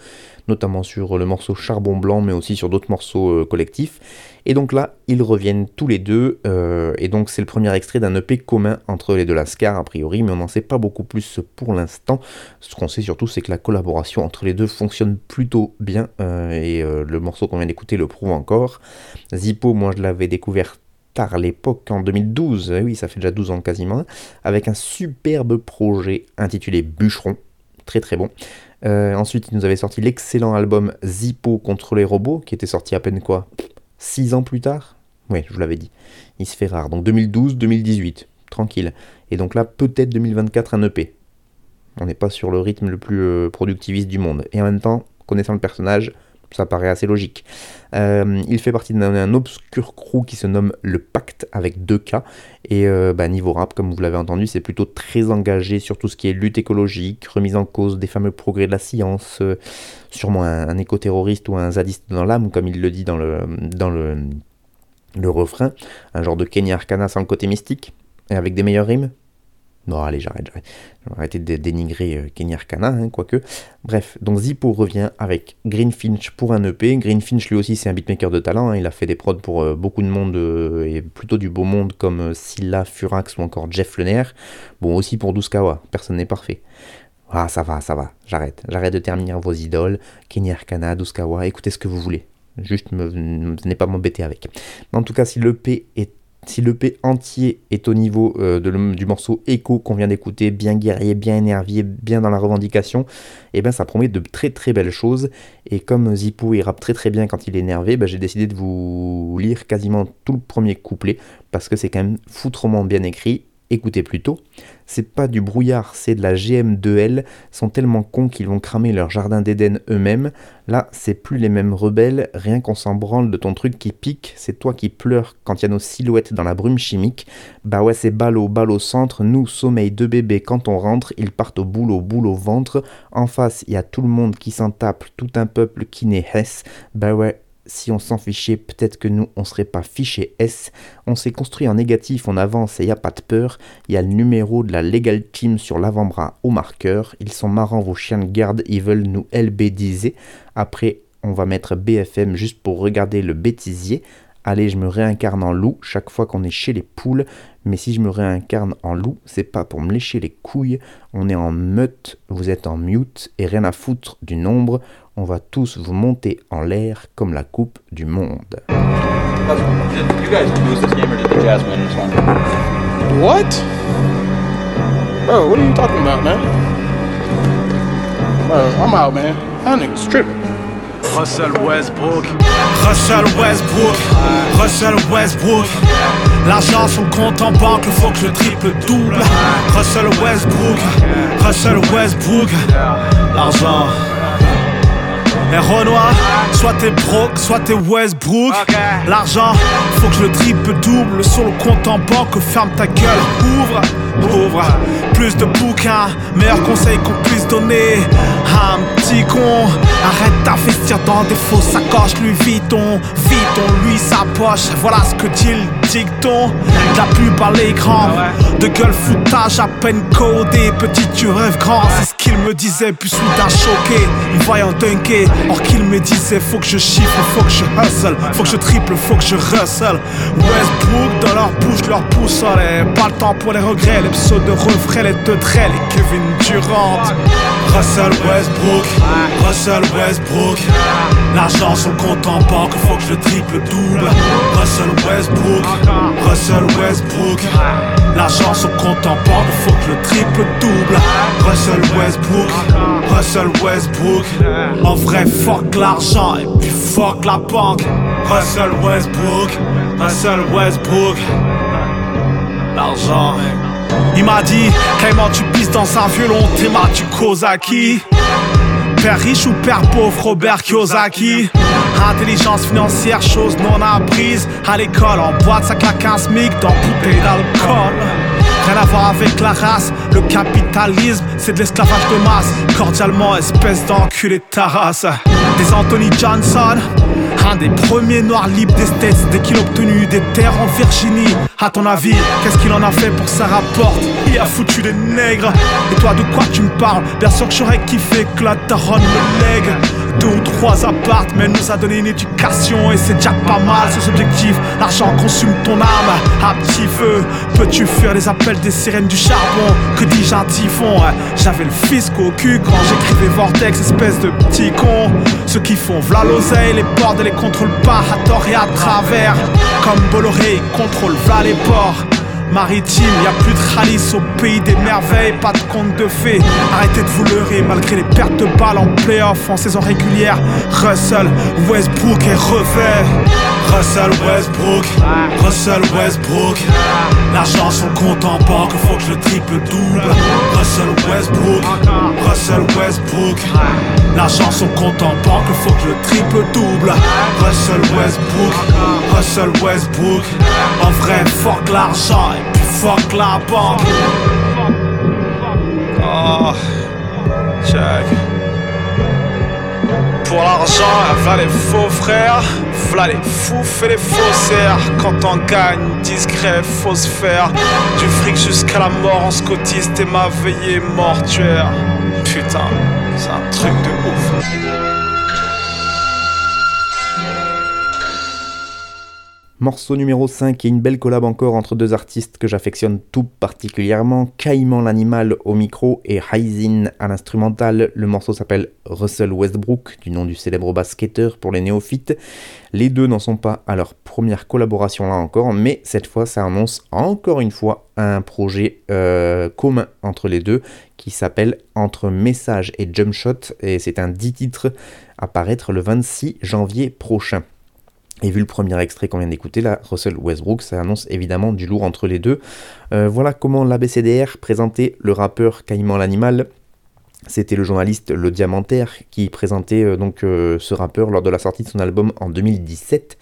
notamment sur le morceau Charbon Blanc, mais aussi sur d'autres morceaux collectifs. Et donc là, ils reviennent tous les deux, euh, et donc c'est le premier extrait d'un EP commun entre les deux Lascar, a priori, mais on n'en sait pas beaucoup plus pour l'instant. Ce qu'on sait surtout, c'est que la collaboration entre les deux fonctionne plutôt bien, euh, et euh, le morceau qu'on vient d'écouter le prouve encore. Zippo, moi je l'avais découvert tard l'époque, en 2012, eh oui, ça fait déjà 12 ans quasiment, avec un superbe projet intitulé Bûcheron, très très bon. Ensuite, il nous avait sorti l'excellent album Zippo contre les robots, qui était sorti à peine quoi 6 ans plus tard Oui, je vous l'avais dit. Il se fait rare. Donc 2012-2018, tranquille. Et donc là, peut-être 2024 un EP. On n'est pas sur le rythme le plus euh, productiviste du monde. Et en même temps, connaissant le personnage, ça paraît assez logique. Euh, il fait partie d'un obscur crew qui se nomme le Pacte avec deux K. Et euh, bah, niveau rap, comme vous l'avez entendu, c'est plutôt très engagé sur tout ce qui est lutte écologique, remise en cause des fameux progrès de la science, euh, sûrement un, éco-terroriste ou un zadiste dans l'âme, comme il le dit dans le, dans le, le refrain. Un genre de Kenny Arcana sans le côté mystique, et avec des meilleures rimes. Non, allez, j'arrête, j'arrête. De dénigrer euh, Kenny Arcana, hein, quoique. Bref, donc Zippo revient avec Greenfinch pour un EP. Greenfinch, lui aussi, c'est un beatmaker de talent. hein. Il a fait des prods pour euh, beaucoup de monde, euh, et plutôt du beau monde, comme euh, Scylla, Furax ou encore Jeff Lener. Bon, aussi pour Duskawa, personne n'est parfait. Ah, ça va, ça va, j'arrête. J'arrête de terminer vos idoles. Kenny Arcana, Duskawa, écoutez ce que vous voulez. Juste, ne venez pas m'embêter avec. En tout cas, si l'EP est si l'EP entier est au niveau euh, du morceau Echo qu'on vient d'écouter, bien guerrier, bien énervé, bien dans la revendication, et ben ça promet de très très belles choses. Et comme Zippo il rappe très très bien quand il est énervé, ben, j'ai décidé de vous lire quasiment tout le premier couplet parce que c'est quand même foutrement bien écrit. Écoutez plutôt, c'est pas du brouillard, c'est de la GM2L, sont tellement cons qu'ils vont cramer leur jardin d'Éden eux-mêmes. Là, c'est plus les mêmes rebelles, rien qu'on s'en branle de ton truc qui pique, c'est toi qui pleures quand il y a nos silhouettes dans la brume chimique. Bah ouais, c'est balle au centre, nous, sommeil de bébé quand on rentre, ils partent au boulot, boule au ventre. En face, il y a tout le monde qui s'en tape, tout un peuple qui n'est Hess. Bah ouais, si on s'en fichait, peut-être que nous, on serait pas fichés S. On s'est construit en négatif, on avance et y a pas de peur. Il y a le numéro de la Legal Team sur l'avant-bras au marqueur. Ils sont marrants, vos chiens de garde, ils veulent nous LBDiser. Après, on va mettre BFM juste pour regarder le bêtisier. Allez, je me réincarne en loup chaque fois qu'on est chez les poules. Mais si je me réincarne en loup, c'est pas pour me lécher les couilles. On est en meute, vous êtes en mute et rien à foutre du nombre. On va tous vous monter en l'air comme la coupe du monde. What? Bro, what are you talking about, man? Bro, I'm out, man. That nigga's tripping. Russell Westbrook, Russell Westbrook, Russell Westbrook. L'argent sur le compte en banque, il faut que je triple double. Russell Westbrook, Russell Westbrook. L'argent. Et Renoir, soit t'es broke, soit t'es Westbrook. L'argent, faut que je le triple double sur le compte en banque. Ferme ta gueule, ouvre, ouvre. Plus de bouquins, meilleurs conseils qu'on puisse donner. Un petit con, arrête d'investir dans des faux sacoches. Lui, Vuitton, Vuitton, lui, sa poche. Voilà ce que dit le dicton. De la pub à l'écran, de gueule foutage à peine codé. Petit, tu rêves grand, c'est qu'il me disait. Puis soudain choqué, il voyant dunker. Or qu'il me disait, faut que je chiffre, faut que je hustle, faut que je triple, faut que je rustle. Westbrook dans leur bouche, leur boussole. Et Pas le temps pour les regrets, les pseudo refrains, les deux traits, les Kevin Durant. Russell Westbrook, Russell Westbrook. L'argent sur le compte en banque, faut que je le triple double. Russell Westbrook, Russell Westbrook. L'argent sur le compte en banque, faut que je le triple double. Russell Westbrook, Russell Westbrook. En vrai, fuck l'argent et puis fuck la banque. Russell Westbrook, Russell Westbrook. L'argent. Il m'a dit, Clément, tu pisses dans un violon, t'es tu causes à qui Père riche ou père pauvre, Robert Kiyosaki Intelligence financière, chose non apprise À l'école, en boîte, ça claque un smic dans bouteille d'alcool Rien à voir avec la race, le capitalisme, c'est de l'esclavage de masse. Cordialement, espèce d'enculé de ta race. Des Anthony Johnson, un des premiers noirs libres des States dès qu'il a obtenu des terres en Virginie. À ton avis, qu'est-ce qu'il en a fait pour que ça rapporte? Il a foutu des nègres. Et toi, de quoi tu me parles? Bien sûr que j'aurais kiffé que la daronne me lègue. Deux ou trois appartes, mais nous a donné une éducation et c'est déjà pas mal. Ce objectif, l'argent consume ton âme. À petit feu, peux-tu fuir les appels des sirènes du charbon? Que dis-je un typhon? J'avais le fisc au cul quand j'écrivais Vortex, espèce de petit con. Ceux qui font v'là l'oseille, les bords et les contrôlent pas à tort et à travers. Comme Bolloré, ils contrôlent v'là les ports. Maritime. Y a plus de Khalis au pays des merveilles, pas de conte de fées. Arrêtez de vous leurrer malgré les pertes de balles en playoff en saison régulière. Russell, Westbrook et revêt. Russell Westbrook, Russell Westbrook. L'argent sur compte en banque, faut que je le triple double. Russell Westbrook, Russell Westbrook. L'argent sur compte en banque, faut que je le triple double. Russell Westbrook, Russell Westbrook. En vrai, fuck l'argent fuck la banque. Oh, check. Pour l'argent, v'là les faux frères, v'là les fous et les faussaires. Quand on gagne, discret, faut se faire du fric jusqu'à la mort en scotiste et ma veillée mortuaire. Putain, Morceau numéro 5 et une belle collab encore entre deux artistes que j'affectionne tout particulièrement, Caïman l'animal au micro et Hyzin à l'instrumental. Le morceau s'appelle Russell Westbrook, du nom du célèbre basketteur pour les néophytes. Les deux n'en sont pas à leur première collaboration là encore, mais cette fois ça annonce encore une fois un projet euh, commun entre les deux qui s'appelle Entre Message et Jump Shot et c'est un 10 titres à paraître le 26 janvier prochain. Et vu le premier extrait qu'on vient d'écouter, là, Russell Westbrook, ça annonce évidemment du lourd entre les deux. Euh, voilà comment l'ABCDR présentait le rappeur Caïman l'animal. C'était le journaliste Le Diamantaire qui présentait euh, donc euh, ce rappeur lors de la sortie de son album en 2017.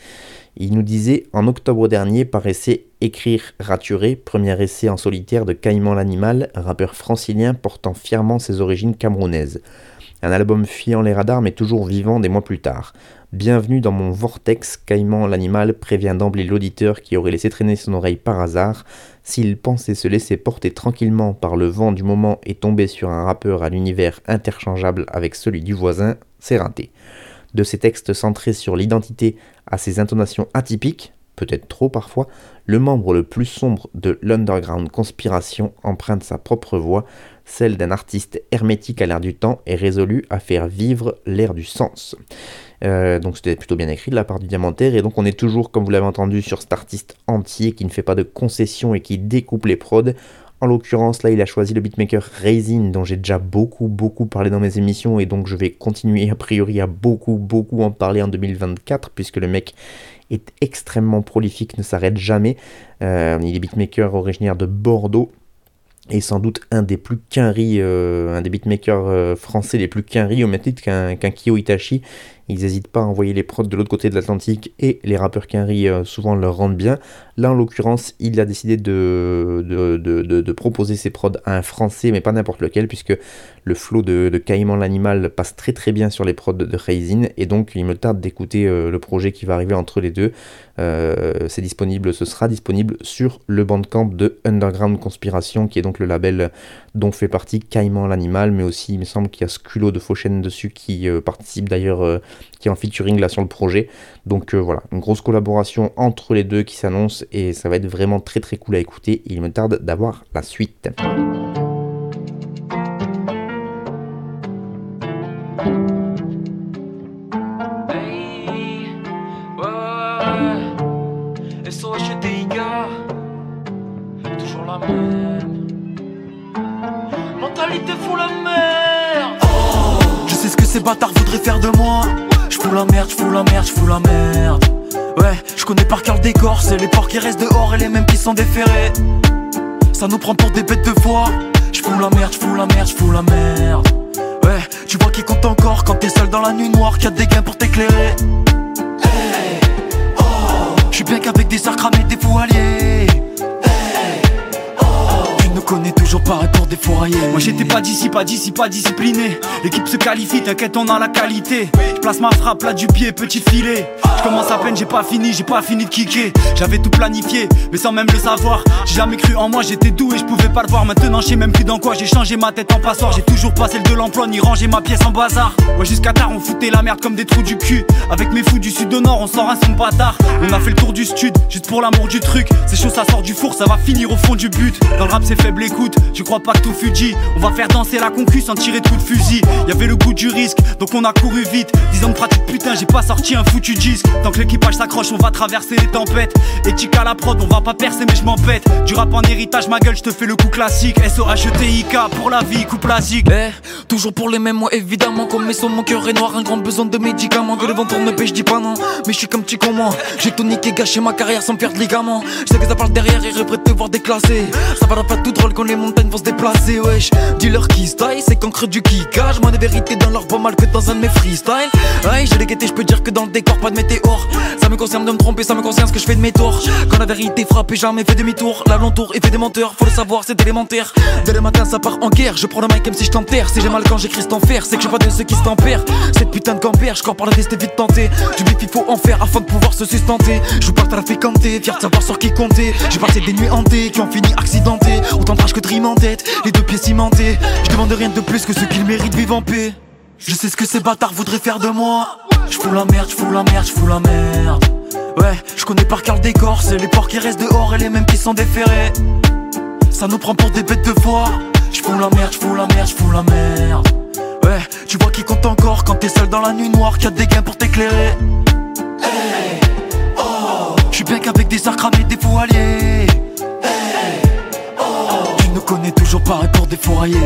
Il nous disait en octobre dernier paraissait Écrire Raturé, premier essai en solitaire de Caïman l'animal, rappeur francilien portant fièrement ses origines camerounaises. Un album fuyant les radars mais toujours vivant des mois plus tard. Bienvenue dans mon vortex, Caïman l'animal prévient d'emblée l'auditeur qui aurait laissé traîner son oreille par hasard. S'il pensait se laisser porter tranquillement par le vent du moment et tomber sur un rappeur à l'univers interchangeable avec celui du voisin, c'est raté. De ses textes centrés sur l'identité à ses intonations atypiques, peut-être trop parfois, le membre le plus sombre de l'underground conspiration emprunte sa propre voix, celle d'un artiste hermétique à l'air du temps et résolu à faire vivre l'air du sens. Euh, donc c'était plutôt bien écrit de la part du diamantaire. Et donc on est toujours, comme vous l'avez entendu, sur cet artiste entier qui ne fait pas de concessions et qui découpe les prods. En l'occurrence, là, il a choisi le beatmaker Raisin, dont j'ai déjà beaucoup, beaucoup parlé dans mes émissions, et donc je vais continuer a priori à beaucoup, beaucoup en parler en 2024, puisque le mec est extrêmement prolifique, ne s'arrête jamais. Euh, il est beatmaker originaire de Bordeaux, et sans doute un des plus quinri, euh, un des beatmakers français les plus quinri, au même titre qu'un Kyo Itachi. Ils n'hésitent pas à envoyer les prods de l'autre côté de l'Atlantique et les rappeurs Quinry euh, souvent leur rendent bien. Là, en l'occurrence, il a décidé de, proposer ses prods à un français, mais pas n'importe lequel, puisque le flow de, de Caïman l'animal passe très très bien sur les prods de Raisin, et donc il me tarde d'écouter euh, le projet qui va arriver entre les deux. Euh, c'est disponible, ce sera disponible sur le bandcamp de Underground Conspiration, qui est donc le label dont fait partie Caïman l'animal, mais aussi il me semble qu'il y a Sculo de Fauchen dessus qui participe d'ailleurs qui est en featuring là sur le projet. Donc euh, voilà, une grosse collaboration entre les deux qui s'annonce et ça va être vraiment très très cool à écouter. Il me tarde d'avoir la suite. Ces bâtards voudraient faire de moi je fous la merde, je fous la merde, je fous la merde. Ouais, je connais par cœur le décor, c'est les porcs qui restent dehors et les mêmes qui sont déférés. Ça nous prend pour des bêtes de foire. Je fous la merde, je fous la merde, je fous la merde. Ouais, tu vois qui compte encore quand t'es seul dans la nuit noire, qu'il y a des gains pour t'éclairer. Hey, oh, je suis bien qu'avec des arcs cramés, des fous alliés connais toujours pareil des Moi j'étais pas d'ici, pas d'ici, pas discipliné. L'équipe se qualifie, t'inquiète on a la qualité. Je place ma frappe là du pied, petit filet. Je commence à peine, j'ai pas fini, j'ai pas fini de kicker. J'avais tout planifié, mais sans même le savoir. J'ai jamais cru en moi, j'étais doux et je pouvais pas le voir. Maintenant je sais même plus dans quoi j'ai changé ma tête en passoire J'ai toujours pas celle de l'emploi, ni rangé ma pièce en bazar. Ouais jusqu'à tard on foutait la merde comme des trous du cul. Avec mes fous du sud au nord, on sort un son bâtard. On a fait le tour du stud, juste pour l'amour du truc. C'est chaud, ça sort du four, ça va finir au fond du but. Dans le rap c'est faible écoute, je crois pas que tout fut dit. On va faire danser la concu sans tirer de coups de fusil. Y'avait le goût du risque, donc on a couru vite. 10 ans de pratique, putain, j'ai pas sorti un foutu 10. risque. Tant que l'équipage s'accroche, on va traverser les tempêtes. Éthique à la prod, on va pas percer, mais je m'empête. Du rap en héritage, ma gueule, je te fais le coup classique. S-O-H-E-T-I-K pour la vie, coup plastique. Eh, toujours pour les mêmes, moi évidemment. Comme mes sons, mon cœur est noir, un grand besoin de médicaments. Que le vent tourne, je dis pas non. Mais je suis comme petit comment. J'ai tout niqué, gâché ma carrière sans perdre ligament. Je sais que ça parle derrière, et prêt de te voir déclassé. Ça va pas tout drôle quand les montagnes vont se déplacer, wesh. Dis-leur qui style, c'est qu'encre du kickage. Moi, des vérités dans leur pas mal que dans un de mes freestyles. Aïe, j'ai les guettés, je peux dire que dans le décor, pas de météore. Ça me concerne de me tromper, ça me concerne ce que je fais de mes tours. Quand la vérité frappe et jamais fait demi-tour. L'alentour et fait des menteurs, faut le savoir, c'est élémentaire. Dès le matin, ça part en guerre. Je prends le mic comme si je t'enterre. Si j'ai mal quand j'écris cet enfer, c'est que je pas de ceux qui se tempèrent. Cette putain de campère, je par la c'était vite tenté. Du bif, il faut en faire afin de pouvoir se sustenter. Je vous parle à la fécondité, fier de savoir sur qui compter. J'ai passé des nuits hantées qui ont fini accidenté Autant de que de les deux pieds cimentés. Je demande rien de plus que ce qu'ils méritent vivent en paix. Je sais ce que ces bâtards voudraient faire de moi. Je fous la merde, je fous la merde, je fous la merde. Ouais, je connais par cœur le décor, c'est les porcs qui restent dehors et les mêmes qui sont déférés. Ça nous prend pour des bêtes de foire. Je fous la merde, je fous la merde, je fous la merde. Ouais, tu vois qui compte encore quand t'es seul dans la nuit noire, qu'il y a des gains pour t'éclairer. Hey, oh. Je suis bien qu'avec des arcs cramés, des fous alliés. Hey, oh. Tu ne connais toujours pas pour des fourriers.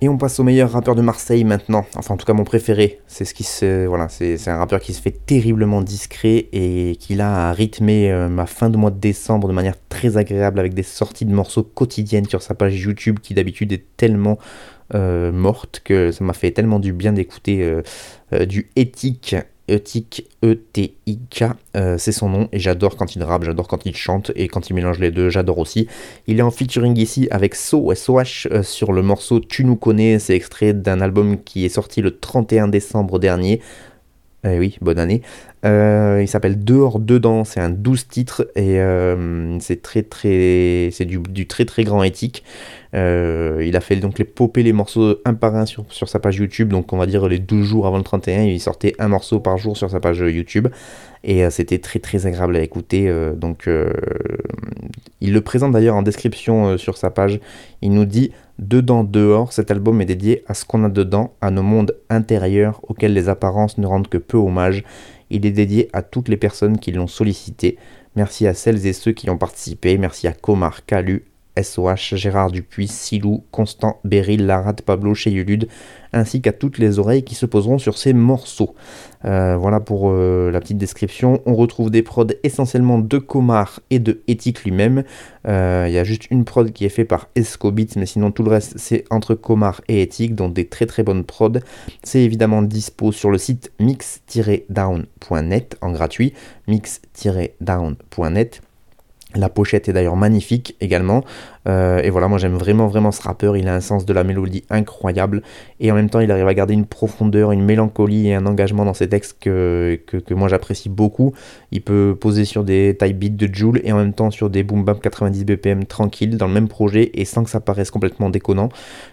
Et on passe au meilleur rappeur de Marseille maintenant. Enfin, en tout cas, mon préféré. C'est ce qui se, voilà, c'est un rappeur qui se fait terriblement discret et qui là a rythmé euh, ma fin de mois de décembre de manière très agréable avec des sorties de morceaux quotidiennes sur sa page YouTube qui d'habitude est tellement euh, morte que ça m'a fait tellement du bien d'écouter euh, du éthique Etik, E-T-I-K, euh, c'est son nom, et j'adore quand il rappe, j'adore quand il chante, et quand il mélange les deux, j'adore aussi. Il est en featuring ici avec So, SOH, euh, sur le morceau Tu nous connais, c'est extrait d'un album qui est sorti le 31 décembre dernier. Eh oui, bonne année. Euh, il s'appelle Dehors Dedans, c'est un 12 titres et c'est très très du, très très grand éthique. Euh, il a fait donc les popper les morceaux un par un sur, sur, sa page YouTube, donc on va dire les 12 jours avant le 31, il sortait un morceau par jour sur sa page YouTube, et euh, c'était très très agréable à écouter. Euh, donc il le présente d'ailleurs en description sur sa page, il nous dit Dedans, dehors, cet album est dédié à ce qu'on a dedans, à nos mondes intérieurs auxquels les apparences ne rendent que peu hommage. Il est dédié à toutes les personnes qui l'ont sollicité. Merci à celles et ceux qui ont participé. Merci à Comar, Calu, SOH, Gérard Dupuis, Silou, Constant, Beryl, Larat, Pablo, Cheyulude, ainsi qu'à toutes les oreilles qui se poseront sur ces morceaux. Euh, voilà pour euh, la petite description. On retrouve des prods essentiellement de Comar et de Ethic lui-même. Euh, il y a juste une prod qui est faite par Escobit, mais sinon tout le reste c'est entre Comar et Ethic, donc des très très bonnes prods. C'est évidemment dispo sur le site mix-down.net en gratuit, mix-down.net. La pochette est d'ailleurs magnifique également. Euh, et voilà, moi j'aime vraiment vraiment ce rappeur, il a un sens de la mélodie incroyable et en même temps il arrive à garder une profondeur, une mélancolie et un engagement dans ses textes que, que, moi j'apprécie beaucoup. Il peut poser sur des type beats de Joule et en même temps sur des boom bap 90 BPM tranquilles dans le même projet et sans que ça paraisse complètement déconnant.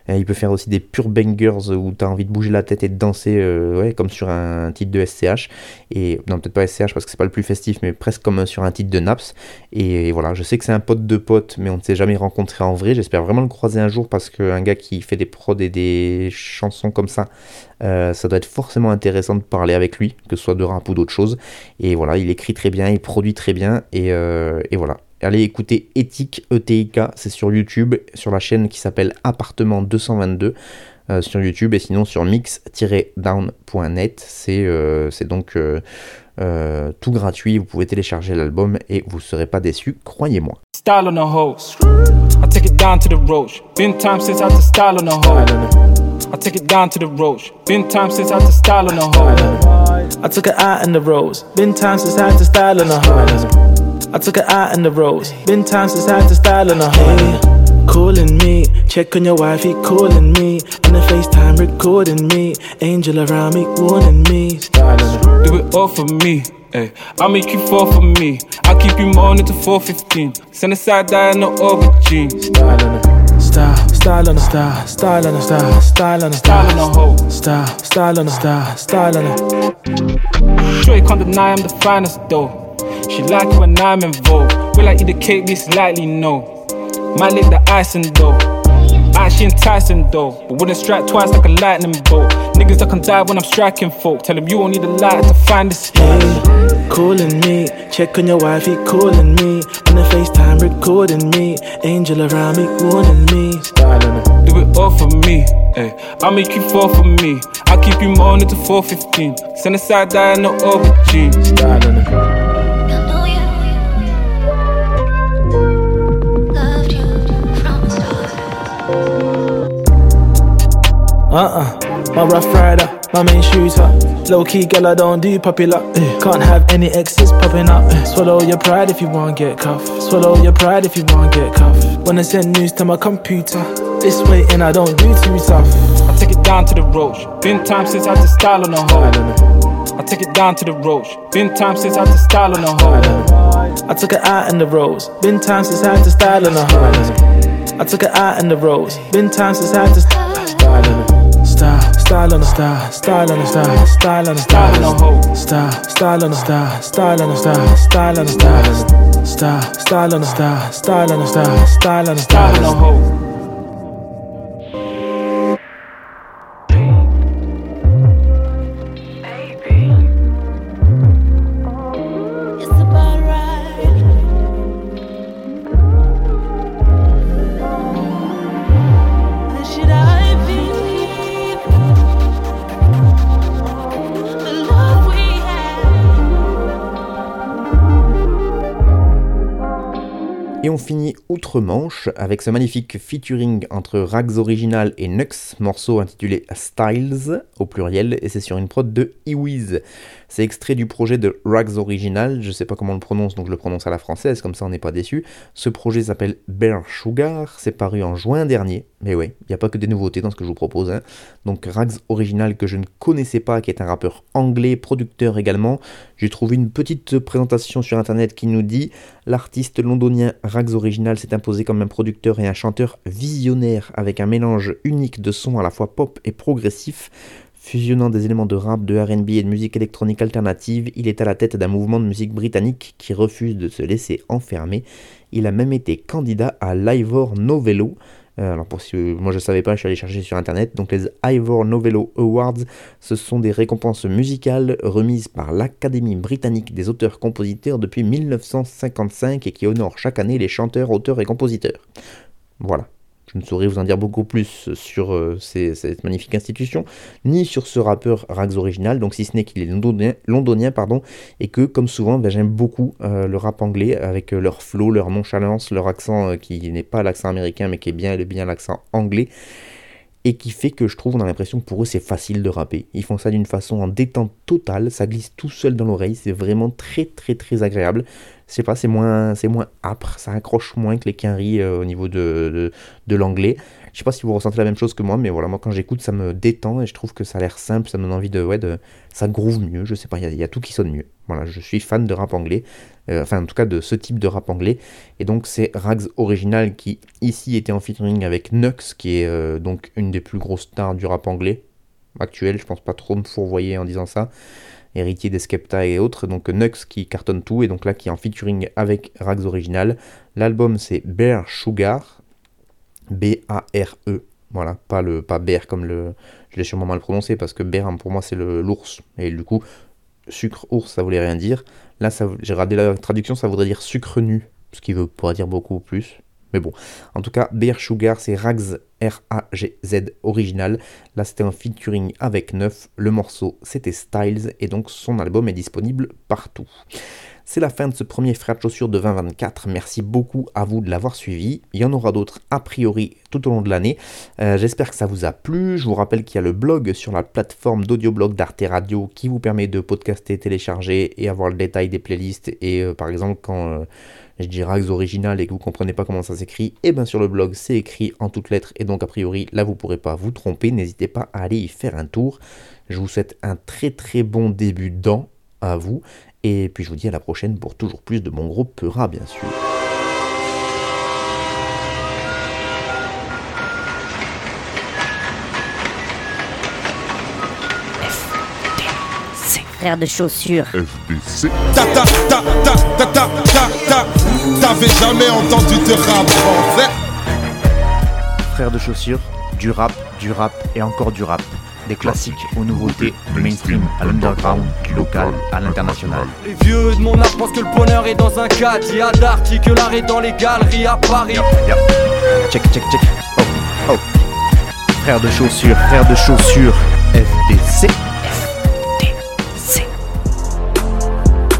il peut faire aussi des pure bangers où tu as envie de bouger la tête et de danser euh, ouais, comme sur un titre de SCH. Et non, peut-être pas SCH parce que c'est pas le plus festif, mais presque comme sur un titre de Naps. Et, et voilà, je sais que c'est un pote de pote, mais on ne s'est jamais rencontré en vrai. J'espère vraiment le croiser un jour parce qu'un gars qui fait des prods et des chansons comme ça, euh, ça doit être forcément intéressant de parler avec lui, que ce soit de rap ou d'autre chose. Et voilà, il écrit très bien, il produit très bien. Et, euh, voilà. Allez écouter Ethic, ETIK, c'est sur YouTube, sur la chaîne qui s'appelle Appartement 222. Euh, sur YouTube et sinon sur mix-down.net c'est donc tout gratuit vous pouvez télécharger l'album et vous serez pas déçus croyez-moi Take it down to the roach. Been time since I had to style on the hoe. I take it down to the roach. Been time since I had to style on the hoe. I took it out in the rose. Been time since I had to style on the hoe. I took it out in the rose. Been time since I had to style on the hoe. Calling me, check on your wife, he calling me. On the FaceTime recording me. Angel around me warning me. Styling. Do it all for me. Eh? Ay, I'll make you fall for me. I'll keep you moaning to 415. Send a side die no aubergine. Style, on a style, style on a style, style on a style, style on a style on a hoe, style, style on a style, style on a. Sure you can't deny I'm the finest though. She like when I'm involved. Will I eat the cake? This likely no. Might lick the icing though. Actually enticing though, but wouldn't strike twice like a lightning bolt. Niggas that can die when I'm striking folk. Tell them you don't need a light to find this. Hey, calling me, check on your wife, he calling me. On the FaceTime, recording me. Angel around me, warning me. Do it all for me, hey. I'll make you fall for me. I'll keep you moaning to 415. Send a side die, no aubergine. Styling it. Uh-uh, my rough rider, my main shooter. Low key girl, I don't do popular. Uh, can't have any exes popping up. Uh, swallow your pride if you want get cuffed. Swallow your pride if you want get cuffed. Wanna send news to my computer. This way and I don't do too tough. I take it down to the roach. Been time since I had to style on a hoe. I take it down to the roach. Been time since I had to style on a hoe. I took it out in the rose. Been time since I had to style on a hoe. I took it out in the rose. Been time since I had to style on a Style, style on the style, style on the style, style on the style, style, style on the style, style on the style, style on the style, style, style on the style, style on the style, style on the style. Finit outre-Manche avec ce magnifique featuring entre Rags Original et Nux, morceau intitulé Styles au pluriel, et c'est sur une prod de Iwiz. C'est extrait du projet de Rags Original, je sais pas comment on le prononce donc je le prononce à la française, comme ça on n'est pas déçu. Ce projet s'appelle Bear Sugar, c'est paru en juin dernier, mais ouais, il n'y a pas que des nouveautés dans ce que je vous propose. Hein. Donc Rags Original que je ne connaissais pas, qui est un rappeur anglais, producteur également. J'ai trouvé une petite présentation sur internet qui nous dit l'artiste londonien Rags Original s'est imposé comme un producteur et un chanteur visionnaire avec un mélange unique de sons à la fois pop et progressif. Fusionnant des éléments de rap, de RB et de musique électronique alternative, il est à la tête d'un mouvement de musique britannique qui refuse de se laisser enfermer. Il a même été candidat à l'Ivor Novello. Euh, alors pour si moi je savais pas, je suis allé chercher sur internet. Donc les Ivor Novello Awards, ce sont des récompenses musicales remises par l'Académie britannique des auteurs-compositeurs depuis 1955 et qui honorent chaque année les chanteurs, auteurs et compositeurs. Voilà. Je ne saurais vous en dire beaucoup plus sur euh, cette magnifique institution, ni sur ce rappeur Rags original, donc si ce n'est qu'il est londonien, pardon, et que, comme souvent, ben, j'aime beaucoup euh, le rap anglais, avec euh, leur flow, leur nonchalance, leur accent qui n'est pas l'accent américain, mais qui est bien, bien l'accent anglais et qui fait que je trouve, on a l'impression que pour eux c'est facile de rapper. Ils font ça d'une façon en détente totale, ça glisse tout seul dans l'oreille, c'est vraiment très très très agréable. Je sais pas, c'est moins, c'est moins âpre, ça accroche moins que les quinries euh, au niveau de, de, l'anglais. Je sais pas si vous ressentez la même chose que moi, mais voilà, moi quand j'écoute ça me détend et je trouve que ça a l'air simple, ça me donne envie de, ouais, de, ça groove mieux, je sais pas, il y, a tout qui sonne mieux. Voilà, je suis fan de rap anglais, euh, enfin en tout cas de ce type de rap anglais. Et donc c'est Rags Original qui ici était en featuring avec Nux, qui est euh, donc une des plus grosses stars du rap anglais actuel. Je pense pas trop me fourvoyer en disant ça. Héritier des Skepta et autres. Donc Nux qui cartonne tout et donc là qui est en featuring avec Rags Original. L'album c'est Bear Sugar. B-A-R-E. Voilà, pas le pas bear comme le. Je l'ai sûrement mal prononcé parce que bear pour moi c'est l'ours. Et du coup, sucre ours ça voulait rien dire. Là, j'ai regardé la traduction, ça voudrait dire sucre nu, ce qui veut pourrait dire beaucoup plus. Mais bon, en tout cas, Bear Sugar, c'est Rags R-A-G-Z original. Là, c'était un featuring avec Neuf. Le morceau, c'était Styles, et donc son album est disponible partout. C'est la fin de ce premier frais de chaussures de 2024. Merci beaucoup à vous de l'avoir suivi. Il y en aura d'autres a priori tout au long de l'année. Euh, j'espère que ça vous a plu. Je vous rappelle qu'il y a le blog sur la plateforme d'audioblog d'Arte Radio qui vous permet de podcaster, télécharger et avoir le détail des playlists. Et euh, par exemple, quand euh, je dis Rags original et que vous comprenez pas comment ça s'écrit, et eh bien sur le blog c'est écrit en toutes lettres et donc a priori là vous pourrez pas vous tromper. N'hésitez pas à aller y faire un tour. Je vous souhaite un très très bon début d'an à vous et puis je vous dis à la prochaine pour toujours plus de mon groupe Peura, bien sûr. de chaussures. FBC. Ta ta ta ta ta ta ta ta. T'avais jamais entendu de rap en fait. Frère de chaussures, du rap, du rap et encore du rap. Des classiques aux nouveautés, du mainstream à l'underground, du local à l'international. Les vieux de mon âge pensent que le bonheur est dans un cadre. Y a d'arty que l'art est dans les galeries à Paris. Check, check, check. Oh, oh. Frère de chaussures, frère de chaussures, FDC.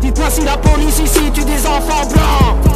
Dites-moi si la police ici tue des enfants blancs.